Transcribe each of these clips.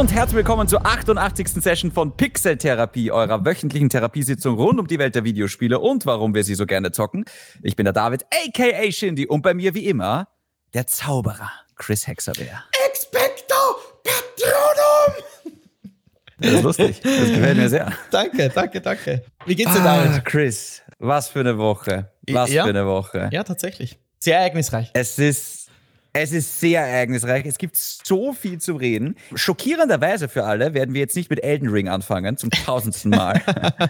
und herzlich willkommen zur 88. Session von Pixel Therapie, eurer wöchentlichen Therapiesitzung rund um die Welt der Videospiele und warum wir sie so gerne zocken. Ich bin der David, aka Shindy, und bei mir wie immer der Zauberer Chris Hexerbeer. Expecto Patronum! Das ist lustig, das gefällt mir sehr. Danke, danke, danke. Wie geht's dir, Ah, David? Chris, was für eine Woche. Was Ja. für eine Woche. Ja, tatsächlich. Sehr ereignisreich. Es ist, es ist sehr ereignisreich. Es gibt so viel zu reden. Schockierenderweise für alle werden wir jetzt nicht mit Elden Ring anfangen, zum tausendsten Mal,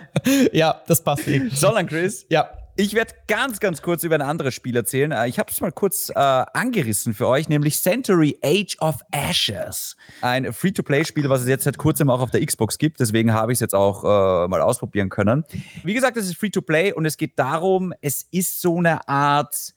Ja, das passt eh. sondern Chris, Ja. ich werde ganz, ganz kurz über ein anderes Spiel erzählen. Äh, Ich habe es mal kurz äh, angerissen für euch, nämlich Century Age of Ashes. Ein Free-to-Play-Spiel, was es jetzt seit kurzem auch auf der Xbox gibt. Deswegen habe ich es jetzt auch äh, mal ausprobieren können. Wie gesagt, es ist Free-to-Play und es geht darum, es ist so eine Art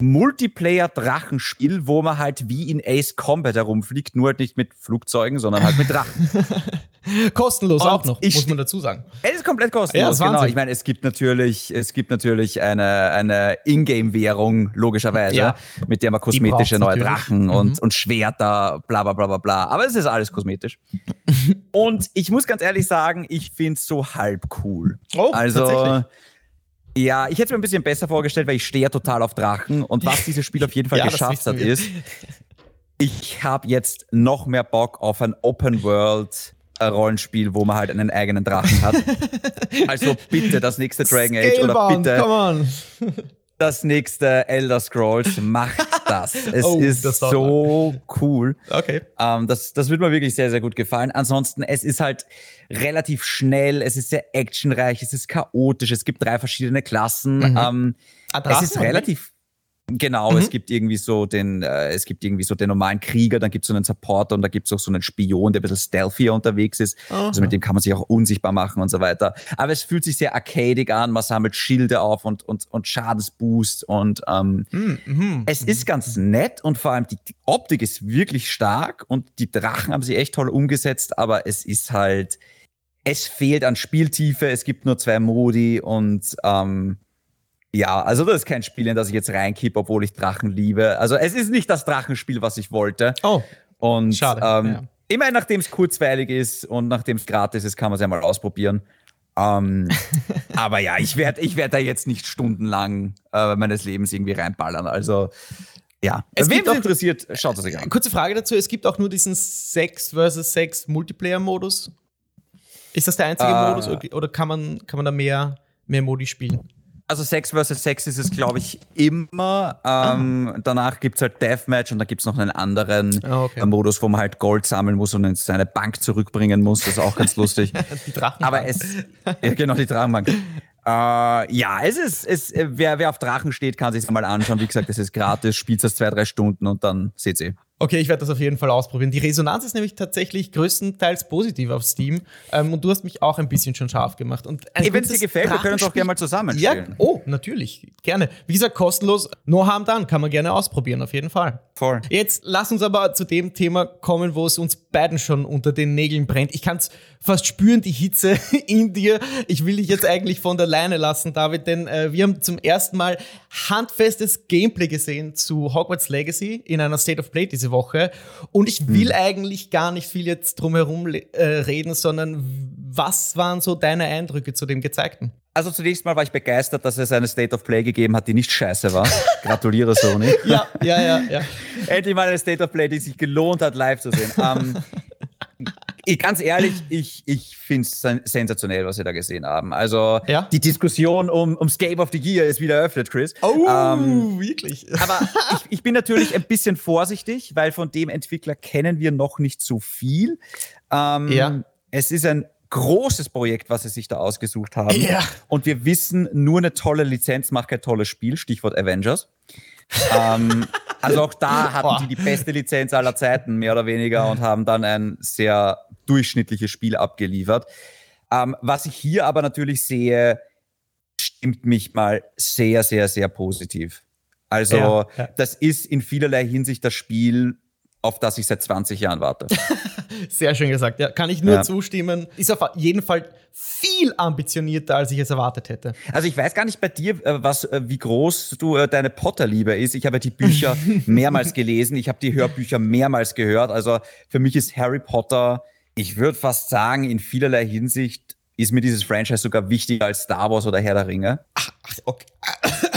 Multiplayer-Drachenspiel, wo man halt wie in Ace Combat herumfliegt, nur halt nicht mit Flugzeugen, sondern halt mit Drachen. Kostenlos Und auch noch, ich- muss man dazu sagen. Es ist komplett Ja, kostenlos, ist genau. Ich meine, es gibt natürlich, es gibt natürlich eine, eine Ingame-Währung, logischerweise, Ja. mit der man kosmetische neue natürlich. Drachen und, und Schwerter, bla bla bla bla bla. Aber es ist alles kosmetisch. und ich muss ganz ehrlich sagen, ich finde es so halb cool. Oh, also, tatsächlich. Ja, ich hätte es mir ein bisschen besser vorgestellt, weil ich stehe ja total auf Drachen. Und was dieses Spiel auf jeden Fall Ja, geschafft hat, ist, ich habe jetzt noch mehr Bock auf ein Open World äh, Rollenspiel, wo man halt einen eigenen Drachen hat. also bitte das nächste Dragon Age oder Scalebound, bitte come on. Das nächste Elder Scrolls. Macht das. Es Oh, ist das so cool. Okay. Ähm, das, das wird mir wirklich sehr, sehr gut gefallen. Ansonsten, es ist halt relativ schnell, es ist sehr actionreich, es ist chaotisch, es gibt drei verschiedene Klassen. Mhm. Ähm, es ist wir? relativ. Genau, Mhm. es gibt irgendwie so den, äh, es gibt irgendwie so den normalen Krieger, dann gibt es so einen Supporter und da gibt es auch so einen Spion, der ein bisschen stealthier unterwegs ist. Aha. Also mit dem kann man sich auch unsichtbar machen und so weiter. Aber es fühlt sich sehr arcadig an, man sammelt Schilde auf und, und, und Schadensboost und ähm, Hm, mhm. es ist ganz nett und vor allem die die Optik ist wirklich stark und die Drachen haben sie echt toll umgesetzt, aber es ist halt, es fehlt an Spieltiefe, es gibt nur zwei Modi und ähm, ja, also das ist kein Spiel, in das ich jetzt reinkippe, obwohl ich Drachen liebe. Also es ist nicht das Drachenspiel, was ich wollte. Oh, Und Schade, ähm, ja. immerhin, nachdem es kurzweilig ist und nachdem es gratis ist, kann man es ja mal ausprobieren. Ähm, aber ja, ich werde ich werd da jetzt nicht stundenlang äh, meines Lebens irgendwie reinballern. Also ja, Es wem es interessiert, schaut es sich an. kurze Frage dazu. Es gibt auch nur diesen 6 versus 6 Multiplayer-Modus. Ist das der einzige Äh. Modus oder- oder kann man, kann man da mehr, mehr Modi spielen? Also 6 vs 6 ist es, glaube ich, immer. Ähm, Danach gibt es halt Deathmatch und dann gibt es noch einen anderen Ah, okay. äh, Modus, wo man halt Gold sammeln muss und in seine Bank zurückbringen muss. Das ist auch ganz lustig. Die Drachen. Aber es, ja, genau, die Drachenbank. Äh, ja, es ist, es, wer, wer auf Drachen steht, kann sich mal anschauen. Wie gesagt, es ist gratis, spielt das zwei, drei Stunden und dann seht ihr. Okay, ich werde das auf jeden Fall ausprobieren. Die Resonanz ist nämlich tatsächlich größtenteils positiv auf Steam. Ähm, und du hast mich auch ein bisschen schon scharf gemacht. Und wenn es dir gefällt, wir können uns auch gerne mal zusammen Ja, spielen. oh, natürlich. Gerne. Wie gesagt, kostenlos. No harm done. Kann man gerne ausprobieren, auf jeden Fall. Voll. Jetzt lass uns aber zu dem Thema kommen, wo es uns beiden schon unter den Nägeln brennt. Ich kann es fast spüren, die Hitze in dir. Ich will dich jetzt eigentlich von der Leine lassen, David, denn äh, wir haben zum ersten Mal handfestes Gameplay gesehen zu Hogwarts Legacy in einer State of Play diese Woche. Und ich will eigentlich gar nicht viel jetzt drumherum äh, reden, sondern was waren so deine Eindrücke zu dem Gezeigten? Also zunächst mal war ich begeistert, dass es eine State of Play gegeben hat, die nicht scheiße war. Gratuliere, Sony. Ja, ja, ja, ja. Endlich mal eine State of Play, die sich gelohnt hat, live zu sehen. Ähm, ich, ganz ehrlich, ich, ich finde es sensationell, was wir da gesehen haben. Also Ja? die Diskussion um, ums Game of the Year ist wieder eröffnet, Chris. Oh, Ähm, wirklich? aber ich, ich bin natürlich ein bisschen vorsichtig, weil von dem Entwickler kennen wir noch nicht so viel. Ähm, Ja. Es ist ein großes Projekt, was sie sich da ausgesucht haben. Ja. Und wir wissen, nur eine tolle Lizenz macht kein tolles Spiel. Stichwort Avengers. ähm, also auch da hatten Boah. die die beste Lizenz aller Zeiten, mehr oder weniger, und haben dann ein sehr durchschnittliches Spiel abgeliefert. Ähm, was ich hier aber natürlich sehe, stimmt mich mal sehr, sehr, sehr positiv. Also, Ja, ja. das ist in vielerlei Hinsicht das Spiel auf das ich seit 20 Jahren warte. Sehr schön gesagt, ja. Kann ich nur ja. zustimmen. Ist auf jeden Fall viel ambitionierter, als ich es erwartet hätte. Also ich weiß gar nicht bei dir, äh, was, äh, wie groß du äh, deine Potter-Liebe ist. Ich habe die Bücher mehrmals gelesen, ich habe die Hörbücher mehrmals gehört. Also für mich ist Harry Potter, ich würde fast sagen, in vielerlei Hinsicht ist mir dieses Franchise sogar wichtiger als Star Wars oder Herr der Ringe. Ach, okay.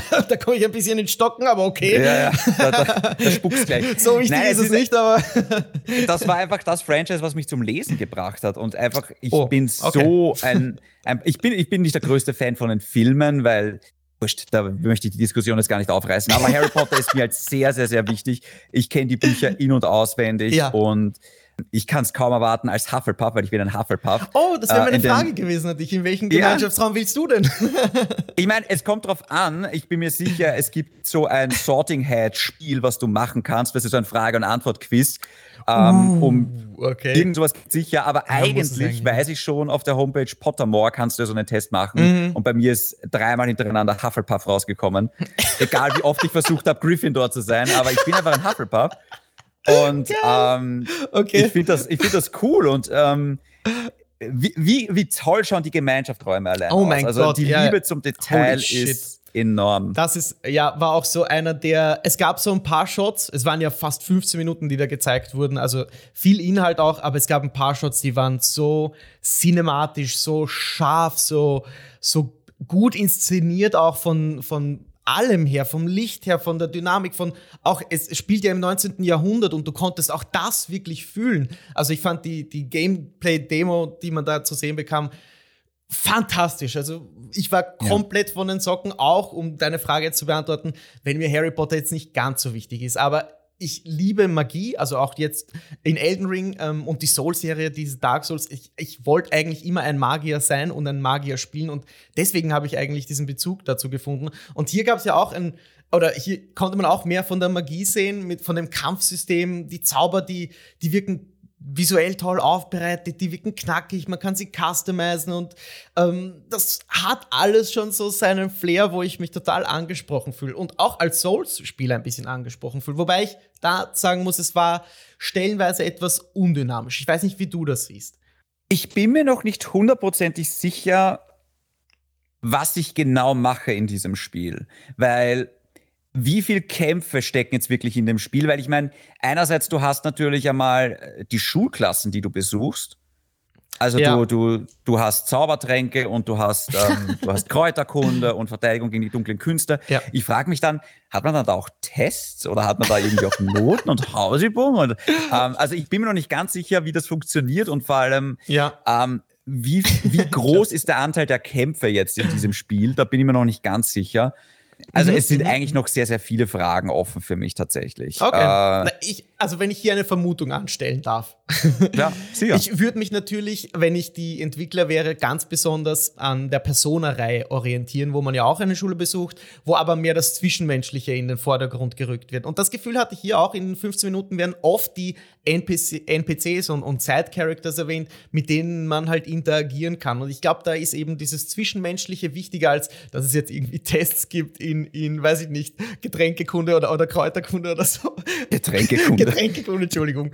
da komme ich ein bisschen in Stocken, aber okay. Ja, ja, da, da, da spuck's gleich. So wichtig Nein, ist es nicht, aber. das war einfach das Franchise, was mich zum Lesen gebracht hat. Und einfach, ich oh, bin okay. so ein, ein, ich, bin, ich bin nicht der größte Fan von den Filmen, weil Wurscht, da möchte ich die Diskussion jetzt gar nicht aufreißen. Aber Harry Potter ist mir halt sehr, sehr, sehr wichtig. Ich kenne die Bücher in- und auswendig ja. und ich kann es kaum erwarten als Hufflepuff, weil ich bin ein Hufflepuff. Oh, das wäre meine äh, Frage gewesen an dich. In welchem Gemeinschaftsraum ja. willst du denn? ich meine, es kommt drauf an. Ich bin mir sicher, es gibt so ein Sorting Head Spiel, was du machen kannst. Das ist so ein Frage- und Antwort-Quiz. Ähm, uh, um okay. irgend sowas sicher. Aber ja, eigentlich weiß ich schon, auf der Homepage Pottermore kannst du so einen Test machen. Mhm. Und bei mir ist dreimal hintereinander Hufflepuff rausgekommen. Egal wie oft ich versucht habe, Gryffindor zu sein, aber ich bin einfach ein Hufflepuff. Und ähm, okay. ich finde das, find das cool und ähm, wie, wie, wie toll schauen die Gemeinschaftsräume allein oh mein Also Gott, die ja. Liebe zum Detail ist enorm. Das ist, ja, war auch so einer der, es gab so ein paar Shots, es waren ja fast 15 Minuten, die da gezeigt wurden, also viel Inhalt auch, aber es gab ein paar Shots, die waren so cinematisch, so scharf, so, so gut inszeniert auch von, von allem her, vom Licht her, von der Dynamik, von auch, es spielt ja im 19. Jahrhundert und du konntest auch das wirklich fühlen. Also ich fand die, die Gameplay-Demo, die man da zu sehen bekam, fantastisch. Also ich war komplett ja. von den Socken, auch um deine Frage jetzt zu beantworten, wenn mir Harry Potter jetzt nicht ganz so wichtig ist. Aber ich liebe Magie, also auch jetzt in Elden Ring ähm, und die Soul-Serie, diese Dark Souls. Ich, ich wollte eigentlich immer ein Magier sein und ein Magier spielen und deswegen habe ich eigentlich diesen Bezug dazu gefunden. Und hier gab es ja auch ein, oder hier konnte man auch mehr von der Magie sehen, mit, von dem Kampfsystem, die Zauber, die, die wirken visuell toll aufbereitet, die wirken knackig, man kann sie customizen und ähm, das hat alles schon so seinen Flair, wo ich mich total angesprochen fühle und auch als Souls-Spieler ein bisschen angesprochen fühle. Wobei ich da sagen muss, es war stellenweise etwas undynamisch. Ich weiß nicht, wie du das siehst. Ich bin mir noch nicht hundertprozentig sicher, was ich genau mache in diesem Spiel, weil wie viel Kämpfe stecken jetzt wirklich in dem Spiel? Weil ich meine, einerseits, du hast natürlich einmal äh, die Schulklassen, die du besuchst. Also ja. du, du, du hast Zaubertränke und du hast, ähm, du hast Kräuterkunde und Verteidigung gegen die dunklen Künste. Ja. Ich frage mich dann, hat man dann da auch Tests oder hat man da irgendwie auch Noten und Hausübungen? ähm, also ich bin mir noch nicht ganz sicher, wie das funktioniert und vor allem, ja. ähm, wie, wie groß ist der Anteil der Kämpfe jetzt in diesem Spiel? Da bin ich mir noch nicht ganz sicher. Also mhm. es sind mhm. eigentlich noch sehr, sehr viele Fragen offen für mich tatsächlich. Okay. Äh, ich, also wenn ich hier eine Vermutung anstellen darf. ja, sicher. Ich würde mich natürlich, wenn ich die Entwickler wäre, ganz besonders an der Persona-Reihe orientieren, wo man ja auch eine Schule besucht, wo aber mehr das Zwischenmenschliche in den Vordergrund gerückt wird. Und das Gefühl hatte ich hier auch, in 15 Minuten werden oft die NPC, NPCs und, und Side-Characters erwähnt, mit denen man halt interagieren kann. Und ich glaube, da ist eben dieses Zwischenmenschliche wichtiger, als dass es jetzt irgendwie Tests gibt in, in weiß ich nicht, Getränkekunde oder, oder Kräuterkunde oder so. Getränkekunde. Getränkekunde, Entschuldigung.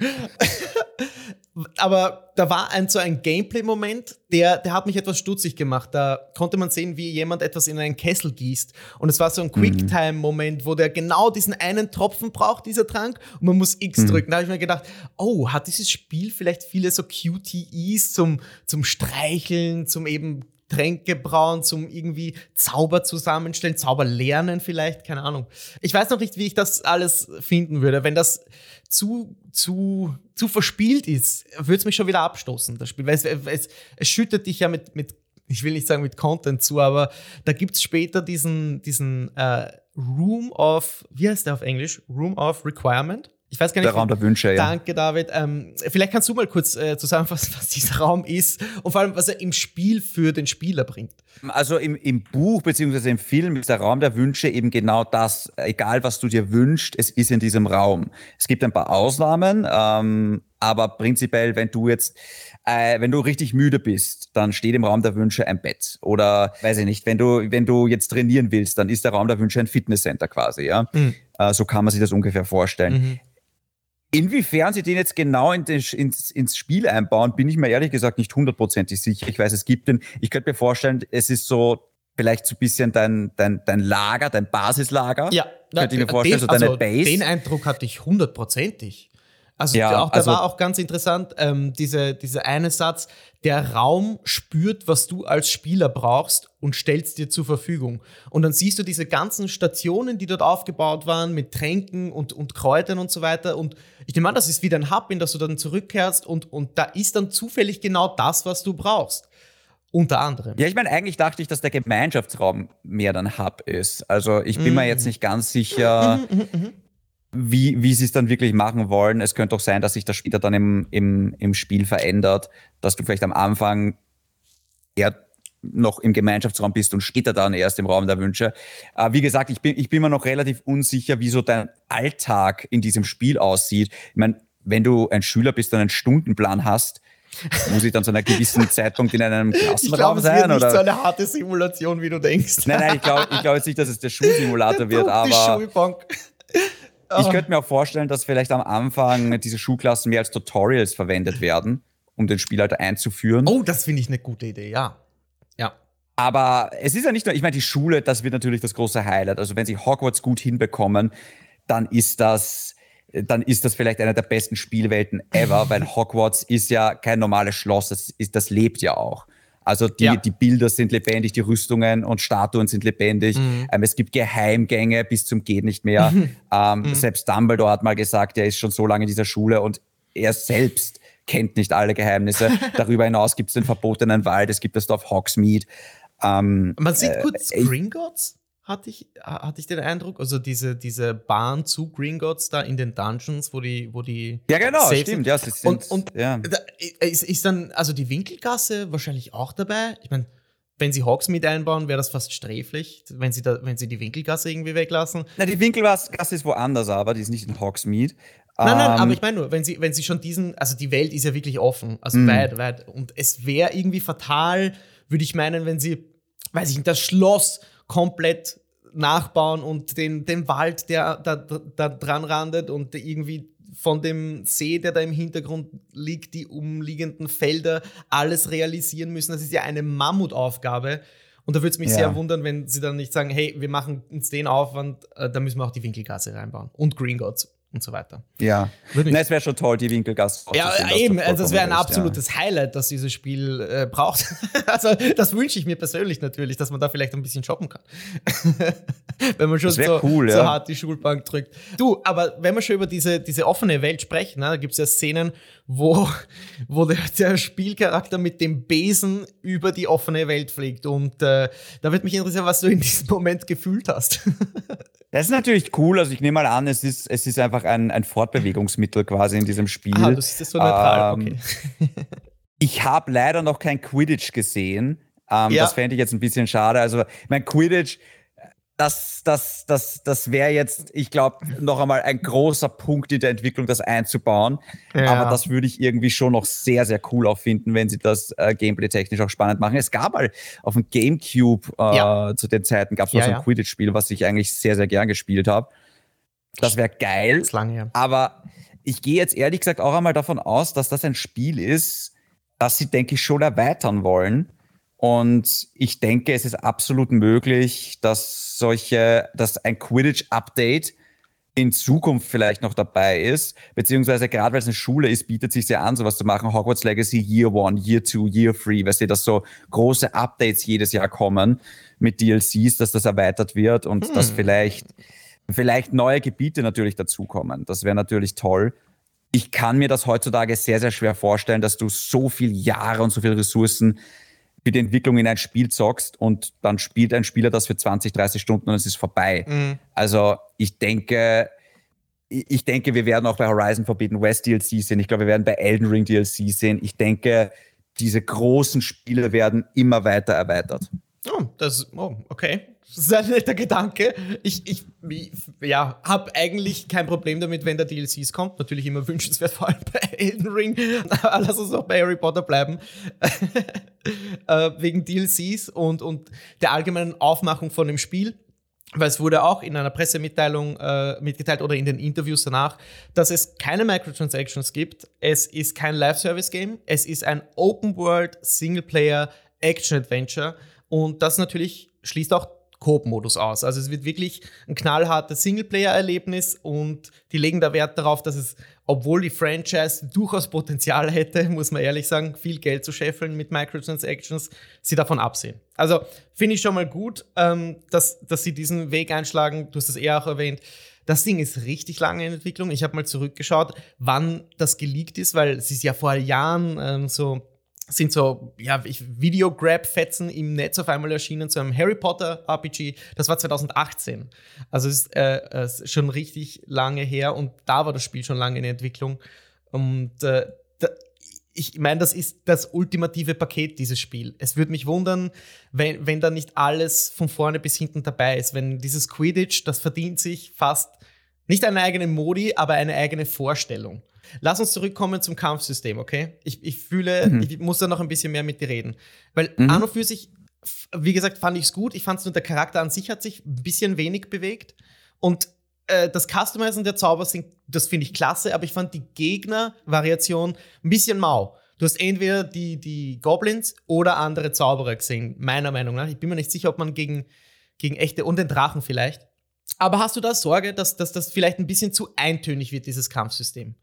Aber da war ein so ein Gameplay-Moment, der, der hat mich etwas stutzig gemacht. Da konnte man sehen, wie jemand etwas in einen Kessel gießt. Und es war so ein mhm. Quicktime-Moment, wo der genau diesen einen Tropfen braucht, dieser Trank, und man muss X mhm. drücken. Da habe ich mir gedacht, oh, hat dieses Spiel vielleicht viele so QTEs zum, zum Streicheln, zum eben Tränke brauen, zum irgendwie Zauber zusammenstellen, Zauber lernen vielleicht, keine Ahnung. Ich weiß noch nicht, wie ich das alles finden würde. Wenn das zu, zu, zu verspielt ist, würde es mich schon wieder abstoßen, das Spiel. Weil es, es, es schüttet dich ja mit, mit, ich will nicht sagen mit Content zu, aber da gibt es später diesen, diesen äh, Room of, wie heißt der auf Englisch? Room of Requirement. Ich weiß gar nicht. Der Raum der Wünsche, ja. Danke, David. Ähm, vielleicht kannst du mal kurz äh, zusammenfassen, was dieser Raum ist und vor allem, was er im Spiel für den Spieler bringt. Also im, im Buch bzw. im Film ist der Raum der Wünsche eben genau das, egal was du dir wünschst, es ist in diesem Raum. Es gibt ein paar Ausnahmen, ähm, aber prinzipiell, wenn du jetzt äh, wenn du richtig müde bist, dann steht im Raum der Wünsche ein Bett. Oder weiß ich nicht, wenn du, wenn du jetzt trainieren willst, dann ist der Raum der Wünsche ein Fitnesscenter quasi, ja. Mhm. Äh, so kann man sich das ungefähr vorstellen. Mhm Inwiefern sie den jetzt genau in den, ins, ins Spiel einbauen, bin ich mir ehrlich gesagt nicht hundertprozentig sicher. Ich weiß, es gibt den, ich könnte mir vorstellen, es ist so vielleicht so ein bisschen dein, dein, dein Lager, dein Basislager. Ja, könnte ich mir vorstellen, den, so deine also Base. Den Eindruck hatte ich hundertprozentig. Also ja, auch, da also, war auch ganz interessant, ähm, diese, dieser eine Satz, der Raum spürt, was du als Spieler brauchst und stellt dir zur Verfügung. Und dann siehst du diese ganzen Stationen, die dort aufgebaut waren, mit Tränken und, und Kräutern und so weiter. Und ich nehme an, das ist wieder ein Hub, in das du dann zurückkehrst und, und da ist dann zufällig genau das, was du brauchst. Unter anderem. Ja, ich meine, eigentlich dachte ich, dass der Gemeinschaftsraum mehr dann Hub ist. Also ich bin mm. mir jetzt nicht ganz sicher, mm, mm, wie, wie sie es dann wirklich machen wollen. Es könnte auch sein, dass sich das später dann im, im, im Spiel verändert, dass du vielleicht am Anfang eher noch im Gemeinschaftsraum bist und später dann erst im Raum der Wünsche. Äh, wie gesagt, ich bin, ich bin mir noch relativ unsicher, wie so dein Alltag in diesem Spiel aussieht. Ich meine, wenn du ein Schüler bist und einen Stundenplan hast, muss ich dann zu einem gewissen Zeitpunkt in einem Klassenraum sein? Ich glaube, es wird nicht so eine harte Simulation, wie du denkst. Nein, nein, ich glaube ich glaub jetzt nicht, dass es der Schulsimulator wird, aber... Die Schulbank. Ich könnte mir auch vorstellen, dass vielleicht am Anfang diese Schulklassen mehr als Tutorials verwendet werden, um den Spielhalter einzuführen. Oh, das finde ich eine gute Idee, ja. Ja. Aber es ist ja nicht nur, ich meine, die Schule, das wird natürlich das große Highlight. Also wenn sie Hogwarts gut hinbekommen, dann ist das, dann ist das vielleicht eine der besten Spielwelten ever, weil Hogwarts ist ja kein normales Schloss, das, ist, das lebt ja auch. Also die, ja. die Bilder sind lebendig, die Rüstungen und Statuen sind lebendig. Mhm. Ähm, es gibt Geheimgänge bis zum geht nicht mehr. Mhm. Ähm, mhm. Selbst Dumbledore hat mal gesagt, er ist schon so lange in dieser Schule und er selbst kennt nicht alle Geheimnisse. Darüber hinaus gibt es den verbotenen Wald, es gibt das Dorf Hogsmeade. Ähm, Man sieht kurz äh, Gringotts hatte ich, hatte ich den Eindruck. Also diese, diese Bahn zu Gringotts da in den Dungeons, wo die, wo die. Ja, genau, stimmt. Ja, sind, und und ja. ist, ist dann, also die Winkelgasse wahrscheinlich auch dabei. Ich meine, wenn sie Hogsmeade einbauen, wäre das fast sträflich, wenn sie, da, wenn sie die Winkelgasse irgendwie weglassen. Na, die Winkelgasse ist woanders, aber die ist nicht in Hogsmeade. Nein, nein, aber ähm, ich meine nur, wenn sie, wenn sie schon diesen, also die Welt ist ja wirklich offen, also mm. weit, weit. Und es wäre irgendwie fatal, würde ich meinen, wenn sie, weiß ich nicht, das Schloss komplett nachbauen und den, den Wald, der da, da dran randet und irgendwie von dem See, der da im Hintergrund liegt, die umliegenden Felder, alles realisieren müssen. Das ist ja eine Mammutaufgabe. Und da würde es mich ja. sehr wundern, wenn sie dann nicht sagen, hey, wir machen uns den Aufwand, äh, da müssen wir auch die Winkelgasse reinbauen. Und Green Gods und so weiter. Ja, Na, es wäre schon toll, die Winkelgasse. Ja, eben, also das wäre ein absolutes ja. Highlight, das dieses Spiel äh, braucht. also das wünsche ich mir persönlich natürlich, dass man da vielleicht ein bisschen shoppen kann. wenn man schon so, cool, so hart die Schulbank drückt. Du, aber wenn wir schon über diese, diese offene Welt sprechen, ne, da gibt es ja Szenen, wo, wo der, der, Spielcharakter mit dem Besen über die offene Welt fliegt. Und äh, da wird mich interessieren, was du in diesem Moment gefühlt hast. Das ist natürlich cool. Also ich nehme mal an, es ist, es ist einfach ein, ein Fortbewegungsmittel quasi in diesem Spiel. Ah, das ist so neutral, ähm, okay. ich habe leider noch kein Quidditch gesehen. Ähm, ja. Das fände ich jetzt ein bisschen schade. Also mein Quidditch, das, das, das, das wäre jetzt, ich glaube, noch einmal ein großer Punkt in der Entwicklung, das einzubauen. Ja. Aber das würde ich irgendwie schon noch sehr, sehr cool auch finden, wenn sie das äh, gameplay-technisch auch spannend machen. Es gab mal auf dem Gamecube äh, ja. zu den Zeiten gab es ja, so ein Quidditch-Spiel, was ich eigentlich sehr, sehr gern gespielt habe. Das wäre geil. Das lange. Aber ich gehe jetzt ehrlich gesagt auch einmal davon aus, dass das ein Spiel ist, das sie, denke ich, schon erweitern wollen. Und ich denke, es ist absolut möglich, dass solche, dass ein Quidditch-Update in Zukunft vielleicht noch dabei ist, beziehungsweise gerade weil es eine Schule ist, bietet sich sehr an, sowas zu machen. Hogwarts Legacy Year One, Year Two, Year Three, weißt du, dass so große Updates jedes Jahr kommen mit DLCs, dass das erweitert wird und hm. dass vielleicht, vielleicht neue Gebiete natürlich dazukommen. Das wäre natürlich toll. Ich kann mir das heutzutage sehr, sehr schwer vorstellen, dass du so viele Jahre und so viele Ressourcen für die Entwicklung in ein Spiel zockst und dann spielt ein Spieler das für 20, 30 Stunden und es ist vorbei. Mhm. Also ich denke, ich denke, wir werden auch bei Horizon Forbidden West DLC sehen. Ich glaube, wir werden bei Elden Ring DLC sehen. Ich denke, diese großen Spiele werden immer weiter erweitert. Oh, das, oh, okay. Ein netter Gedanke. Ich, ich ja, habe eigentlich kein Problem damit, wenn der DLCs kommt. Natürlich immer wünschenswert, vor allem bei Elden Ring. Lass uns auch bei Harry Potter bleiben. äh, wegen DLCs und, und der allgemeinen Aufmachung von dem Spiel. weil es wurde auch in einer Pressemitteilung äh, mitgeteilt oder in den Interviews danach, dass es keine Microtransactions gibt. Es ist kein Live-Service-Game. Es ist ein Open-World, Singleplayer, Action-Adventure. Und das natürlich schließt auch Coop-Modus aus. Also es wird wirklich ein knallhartes Singleplayer-Erlebnis und die legen da Wert darauf, dass es, obwohl die Franchise durchaus Potenzial hätte, muss man ehrlich sagen, viel Geld zu scheffeln mit Microtransactions, sie davon absehen. Also finde ich schon mal gut, ähm, dass, dass sie diesen Weg einschlagen. Du hast es eher auch erwähnt. Das Ding ist richtig lange in Entwicklung. Ich habe mal zurückgeschaut, wann das geleakt ist, weil es ist ja vor Jahren ähm, so sind so ja, Video-Grab-Fetzen im Netz auf einmal erschienen zu einem Harry Potter RPG. Das war 2018. Also ist äh, ist schon richtig lange her und da war das Spiel schon lange in Entwicklung. Und äh, da, ich meine, das ist das ultimative Paket, dieses Spiel. Es würde mich wundern, wenn, wenn da nicht alles von vorne bis hinten dabei ist. Wenn dieses Quidditch, das verdient sich fast nicht eine eigene Modi, aber eine eigene Vorstellung. Lass uns zurückkommen zum Kampfsystem, okay? Ich, ich fühle, mhm. ich muss da noch ein bisschen mehr mit dir reden. Weil mhm. an und für sich, wie gesagt, fand ich es gut. Ich fand es nur, der Charakter an sich hat sich ein bisschen wenig bewegt. Und äh, das Customizen der Zauber, sind, das finde ich klasse, aber ich fand die Gegner-Variation ein bisschen mau. Du hast entweder die, die Goblins oder andere Zauberer gesehen, meiner Meinung nach. Ich bin mir nicht sicher, ob man gegen, gegen echte und den Drachen vielleicht. Aber hast du da Sorge, dass, dass das vielleicht ein bisschen zu eintönig wird, dieses Kampfsystem?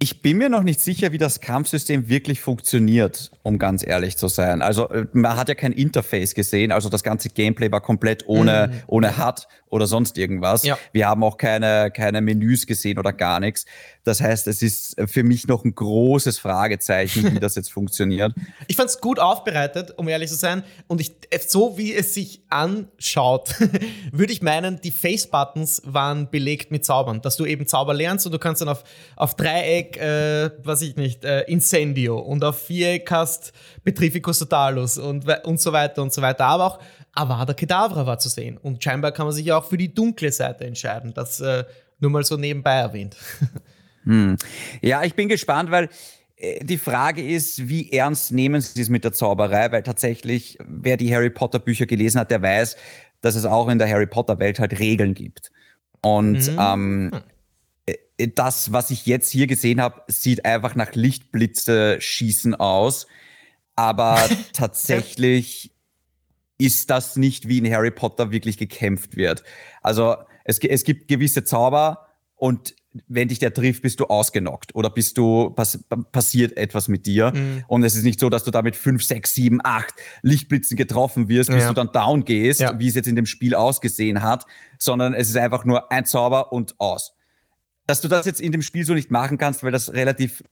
Ich bin mir noch nicht sicher, wie das Kampfsystem wirklich funktioniert, um ganz ehrlich zu sein. Also äh, man hat ja kein Interface gesehen, also das ganze Gameplay war komplett ohne, mhm. ohne HUD oder sonst irgendwas. Ja. Wir haben auch keine, keine Menüs gesehen oder gar nichts. Das heißt, es ist für mich noch ein großes Fragezeichen, wie das jetzt funktioniert. Ich fand es gut aufbereitet, um ehrlich zu sein. Und ich, so wie es sich anschaut, würde ich meinen, die Face-Buttons waren belegt mit Zaubern. Dass du eben Zauber lernst und du kannst dann auf, auf Dreieck, äh, was ich nicht, äh, Incendio und auf Viereck hast Petrificus Totalus und, und so weiter und so weiter. Aber auch Avada Kedavra war zu sehen. Und scheinbar kann man sich ja auch für die dunkle Seite entscheiden. Das äh, nur mal so nebenbei erwähnt. Hm. Ja, ich bin gespannt, weil äh, die Frage ist, wie ernst nehmen Sie es mit der Zauberei? Weil tatsächlich, wer die Harry Potter Bücher gelesen hat, der weiß, dass es auch in der Harry Potter Welt halt Regeln gibt. Und mhm. ähm, äh, das, was ich jetzt hier gesehen habe, sieht einfach nach Lichtblitze schießen aus. Aber tatsächlich ist das nicht, wie in Harry Potter wirklich gekämpft wird. Also es, es gibt gewisse Zauber und wenn dich der trifft, bist du ausgenockt oder bist du pass, passiert etwas mit dir. Mhm. Und es ist nicht so, dass du damit fünf, sechs, sieben, acht Lichtblitzen getroffen wirst, bis ja. du dann down gehst, ja. wie es jetzt in dem Spiel ausgesehen hat, sondern es ist einfach nur ein Zauber und aus. Dass du das jetzt in dem Spiel so nicht machen kannst, weil das relativ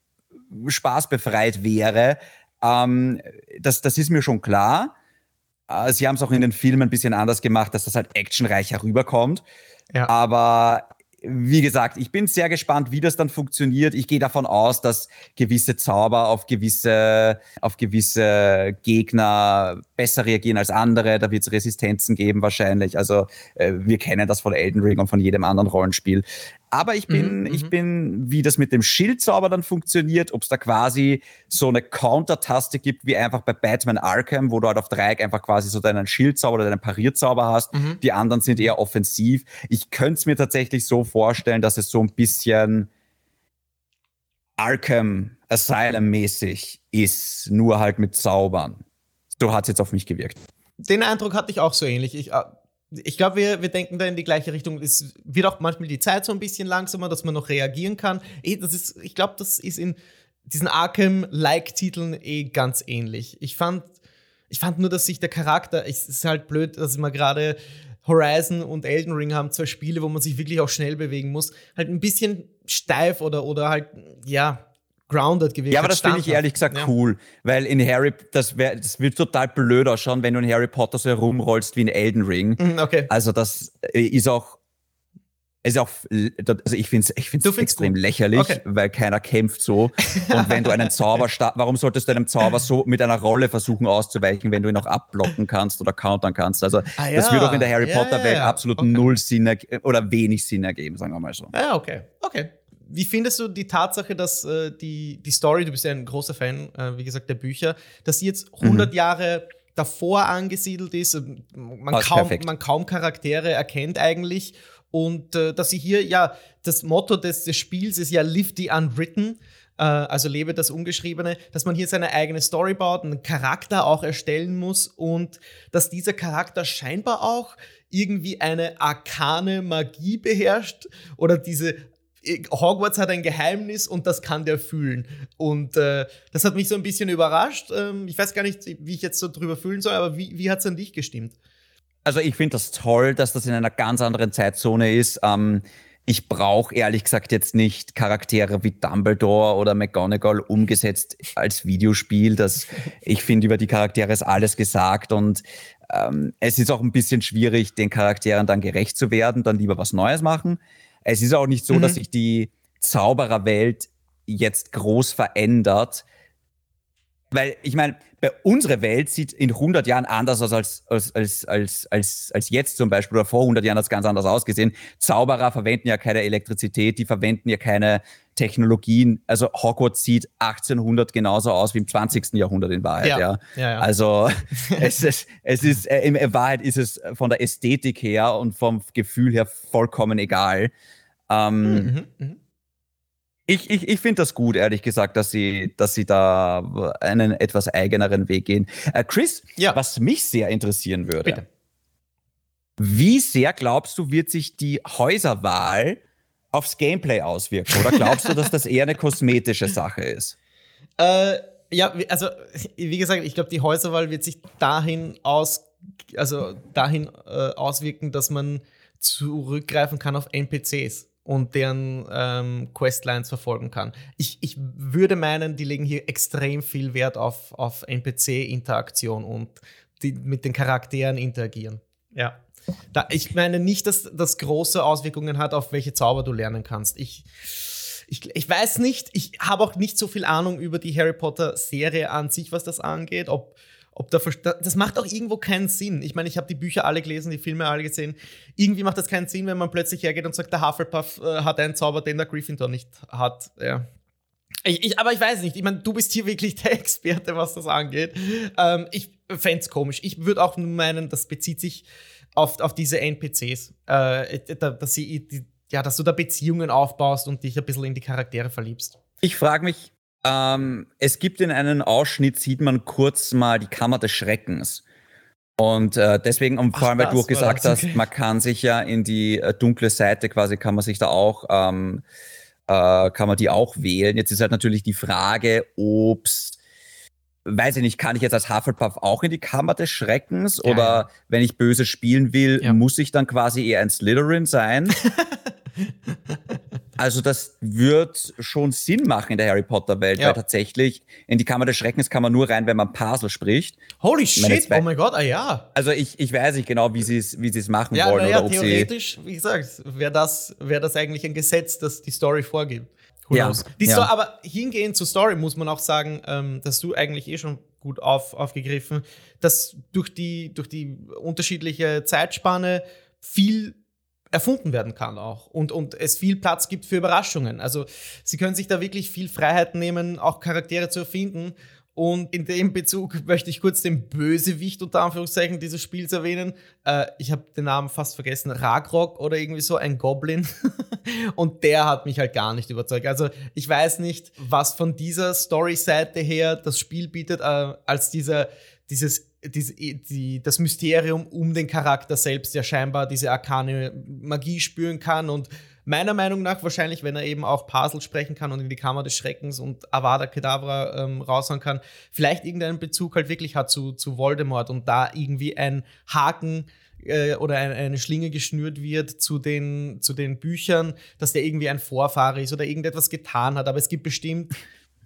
spaßbefreit wäre, ähm, das, das ist mir schon klar. Äh, sie haben es auch in den Filmen ein bisschen anders gemacht, dass das halt actionreicher rüberkommt. Ja. Aber wie gesagt, ich bin sehr gespannt, wie das dann funktioniert. Ich gehe davon aus, dass gewisse Zauber auf gewisse, auf gewisse Gegner besser reagieren als andere. Da wird es Resistenzen geben wahrscheinlich. Also äh, wir kennen das von Elden Ring und von jedem anderen Rollenspiel. Aber ich bin, mhm, ich mhm. bin, wie das mit dem Schildzauber dann funktioniert, ob es da quasi so eine Counter-Taste gibt, wie einfach bei Batman Arkham, wo du halt auf Dreieck einfach quasi so deinen Schildzauber oder deinen Parierzauber hast. Mhm. Die anderen sind eher offensiv. Ich könnte es mir tatsächlich so vorstellen, dass es so ein bisschen Arkham Asylum-mäßig ist, nur halt mit Zaubern. So hat es jetzt auf mich gewirkt. Den Eindruck hatte ich auch so ähnlich. Ich, äh, ich glaube, wir, wir denken da in die gleiche Richtung. Es wird auch manchmal die Zeit so ein bisschen langsamer, dass man noch reagieren kann. Eh, das ist, ich glaube, das ist in diesen Arkham-like-Titeln eh ganz ähnlich. Ich fand, ich fand nur, dass sich der Charakter, es ist halt blöd, dass wir gerade Horizon und Elden Ring haben, zwei Spiele, wo man sich wirklich auch schnell bewegen muss, halt ein bisschen steif oder, oder halt, ja, grounded gewesen. Ja, aber das finde ich ehrlich gesagt ja. cool, weil in Harry, das, wär, das wird total blöd ausschauen, wenn du in Harry Potter so herumrollst wie in Elden Ring. Mhm, okay. Also das äh, ist auch, ist auch, also ich finde es ich find's extrem gut. lächerlich, okay. weil keiner kämpft so. Und wenn du einen Zauber warum solltest du einem Zauber so mit einer Rolle versuchen auszuweichen, wenn du ihn auch abblocken kannst oder countern kannst? Also ah, ja. das würde auch in der Harry Potter Welt ja, absolut okay. null Sinn oder wenig Sinn ergeben, sagen wir mal so. Ja, okay, okay wie findest du die Tatsache, dass äh, die, die Story, du bist ja ein großer Fan, äh, wie gesagt, der Bücher, dass sie jetzt 100 mhm. Jahre davor angesiedelt ist, man, kaum, man kaum Charaktere erkennt eigentlich. Und äh, dass sie hier, ja, das Motto des, des Spiels ist ja Live the Unwritten, äh, also lebe das Ungeschriebene, dass man hier seine eigene Story baut, einen Charakter auch erstellen muss und dass dieser Charakter scheinbar auch irgendwie eine arkane Magie beherrscht oder diese Hogwarts hat ein Geheimnis und das kann der fühlen. Und äh, das hat mich so ein bisschen überrascht. Ähm, ich weiß gar nicht, wie ich jetzt so drüber fühlen soll, aber wie, wie hat es an dich gestimmt? Also ich finde das toll, dass das in einer ganz anderen Zeitzone ist. Ähm, ich brauche ehrlich gesagt jetzt nicht Charaktere wie Dumbledore oder McGonagall umgesetzt als Videospiel. Das, ich finde, über die Charaktere ist alles gesagt und ähm, es ist auch ein bisschen schwierig, den Charakteren dann gerecht zu werden, dann lieber was Neues machen. Es ist auch nicht so, mhm. dass sich die Zaubererwelt jetzt groß verändert. Weil ich meine, bei unserer Welt sieht in 100 Jahren anders aus als, als, als, als, als, als jetzt zum Beispiel oder vor 100 Jahren hat es ganz anders ausgesehen. Zauberer verwenden ja keine Elektrizität, die verwenden ja keine Technologien. Also Hogwarts sieht 1800 genauso aus wie im 20. Jahrhundert in Wahrheit. Ja. ja. ja, ja. Also es ist, es ist, äh, in Wahrheit ist es von der Ästhetik her und vom Gefühl her vollkommen egal. Ähm, mhm, mh. Ich, ich, ich finde das gut, ehrlich gesagt, dass sie, dass sie da einen etwas eigeneren Weg gehen. Äh, Chris, ja. was mich sehr interessieren würde. Bitte. Wie sehr glaubst du, wird sich die Häuserwahl aufs Gameplay auswirken? Oder glaubst du, dass das eher eine kosmetische Sache ist? Äh, ja, also wie gesagt, ich glaube, die Häuserwahl wird sich dahin aus, also dahin äh, auswirken, dass man zurückgreifen kann auf NPCs und deren ähm, Questlines verfolgen kann. Ich, ich würde meinen, die legen hier extrem viel Wert auf, auf NPC-Interaktion und die mit den Charakteren interagieren. Ja. Da, ich meine nicht, dass das große Auswirkungen hat, auf welche Zauber du lernen kannst. Ich, ich, ich weiß nicht, ich habe auch nicht so viel Ahnung über die Harry Potter-Serie an sich, was das angeht, ob ob da das macht auch irgendwo keinen Sinn. Ich meine, ich habe die Bücher alle gelesen, die Filme alle gesehen. Irgendwie macht das keinen Sinn, wenn man plötzlich hergeht und sagt, der Hufflepuff äh, hat einen Zauber, den der Gryffindor nicht hat. Ja. Ich, ich, aber ich weiß nicht. Ich meine, du bist hier wirklich der Experte, was das angeht. Ähm, ich fände es komisch. Ich würde auch meinen, das bezieht sich auf, auf diese NPCs. Äh, dass, sie, ja, dass du da Beziehungen aufbaust und dich ein bisschen in die Charaktere verliebst. Ich frage mich, ähm, es gibt in einem Ausschnitt, sieht man kurz mal die Kammer des Schreckens. Und äh, deswegen, und vor allem, weil du auch gesagt hast, okay. man kann sich ja in die äh, dunkle Seite quasi, kann man sich da auch, ähm, äh, kann man die auch wählen. Jetzt ist halt natürlich die Frage, ob's, weiß ich nicht, kann ich jetzt als Hufflepuff auch in die Kammer des Schreckens? Ja, oder ja. wenn ich böse spielen will, ja. muss ich dann quasi eher ein Slytherin sein? Also das wird schon Sinn machen in der Harry Potter Welt, ja. weil tatsächlich in die Kammer des Schreckens kann man nur rein, wenn man Parsel spricht. Holy shit, oh mein Gott, ah ja. Also ich, ich weiß nicht genau, wie sie es wie machen ja, wollen. Ja, oder ob theoretisch, wie gesagt, wäre das, wär das eigentlich ein Gesetz, das die Story vorgibt. Who ja, die ja. aber hingehend zur Story muss man auch sagen, ähm, dass du eigentlich eh schon gut auf, aufgegriffen, dass durch die, durch die unterschiedliche Zeitspanne viel erfunden werden kann auch und, und es viel Platz gibt für Überraschungen. Also sie können sich da wirklich viel Freiheit nehmen, auch Charaktere zu erfinden. Und in dem Bezug möchte ich kurz den Bösewicht unter Anführungszeichen dieses Spiels erwähnen. Äh, ich habe den Namen fast vergessen, Ragrok oder irgendwie so, ein Goblin. und der hat mich halt gar nicht überzeugt. Also ich weiß nicht, was von dieser Story-Seite her das Spiel bietet, äh, als dieser, dieses die, die, das Mysterium um den Charakter selbst, der scheinbar diese arkane Magie spüren kann und meiner Meinung nach wahrscheinlich, wenn er eben auch Puzzle sprechen kann und in die Kammer des Schreckens und Avada Kedavra ähm, raushauen kann, vielleicht irgendeinen Bezug halt wirklich hat zu, zu Voldemort und da irgendwie ein Haken äh, oder ein, eine Schlinge geschnürt wird zu den, zu den Büchern, dass der irgendwie ein Vorfahre ist oder irgendetwas getan hat. Aber es gibt bestimmt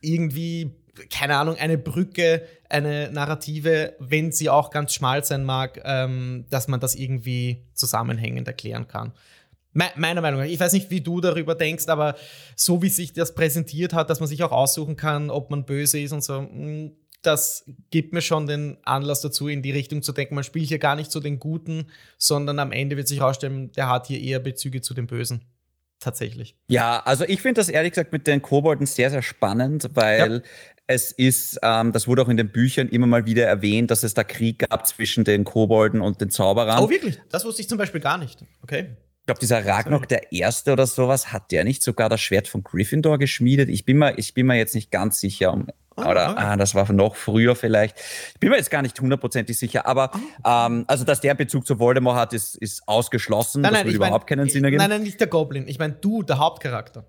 irgendwie keine Ahnung, eine Brücke, eine Narrative, wenn sie auch ganz schmal sein mag, ähm, dass man das irgendwie zusammenhängend erklären kann. Me meiner Meinung nach. Ich weiß nicht, wie du darüber denkst, aber so wie sich das präsentiert hat, dass man sich auch aussuchen kann, ob man böse ist und so, mm, das gibt mir schon den Anlass dazu, in die Richtung zu denken, man spielt hier gar nicht zu den Guten, sondern am Ende wird sich herausstellen, der hat hier eher Bezüge zu den Bösen tatsächlich. Ja, also ich finde das ehrlich gesagt mit den Kobolden sehr, sehr spannend, weil Es ist, ähm, das wurde auch in den Büchern immer mal wieder erwähnt, dass es da Krieg gab zwischen den Kobolden und den Zauberern. Oh, wirklich? Das wusste ich zum Beispiel gar nicht. Okay. Ich glaube, dieser Ragnarok der Erste oder sowas, hat der nicht sogar das Schwert von Gryffindor geschmiedet? Ich bin mir, ich bin mir jetzt nicht ganz sicher. Um, oh, oder okay. ah, das war noch früher vielleicht. Ich bin mir jetzt gar nicht hundertprozentig sicher. Aber oh. ähm, also, dass der Bezug zu Voldemort hat, ist, ist ausgeschlossen. Nein, das nein, würde überhaupt mein, keinen Sinn ergeben. Nein, nein, nicht der Goblin. Ich meine, du, der Hauptcharakter.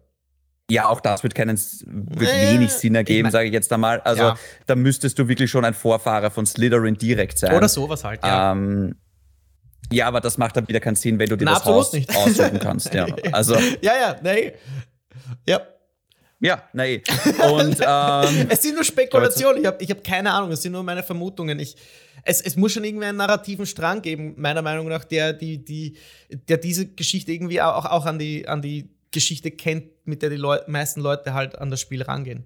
Ja, auch das wird keinen wird äh, wenig Sinn ergeben, ich mein, sage ich jetzt einmal. Also ja. da müsstest du wirklich schon ein Vorfahrer von Slytherin direkt sein. Oder sowas halt, ja. Ähm, ja, aber das macht dann wieder keinen Sinn, wenn du dir Na, das Haus nicht. aussuchen kannst. Ja, also. ja, ja, nee. Ja. Ja, nee. Und, ähm, es sind nur Spekulationen. Ich habe ich hab keine Ahnung. Es sind nur meine Vermutungen. Ich, es, es muss schon irgendwie einen narrativen Strang geben, meiner Meinung nach, der, die, die, der diese Geschichte irgendwie auch, auch an, die, an die Geschichte kennt, mit der die Leu meisten Leute halt an das Spiel rangehen.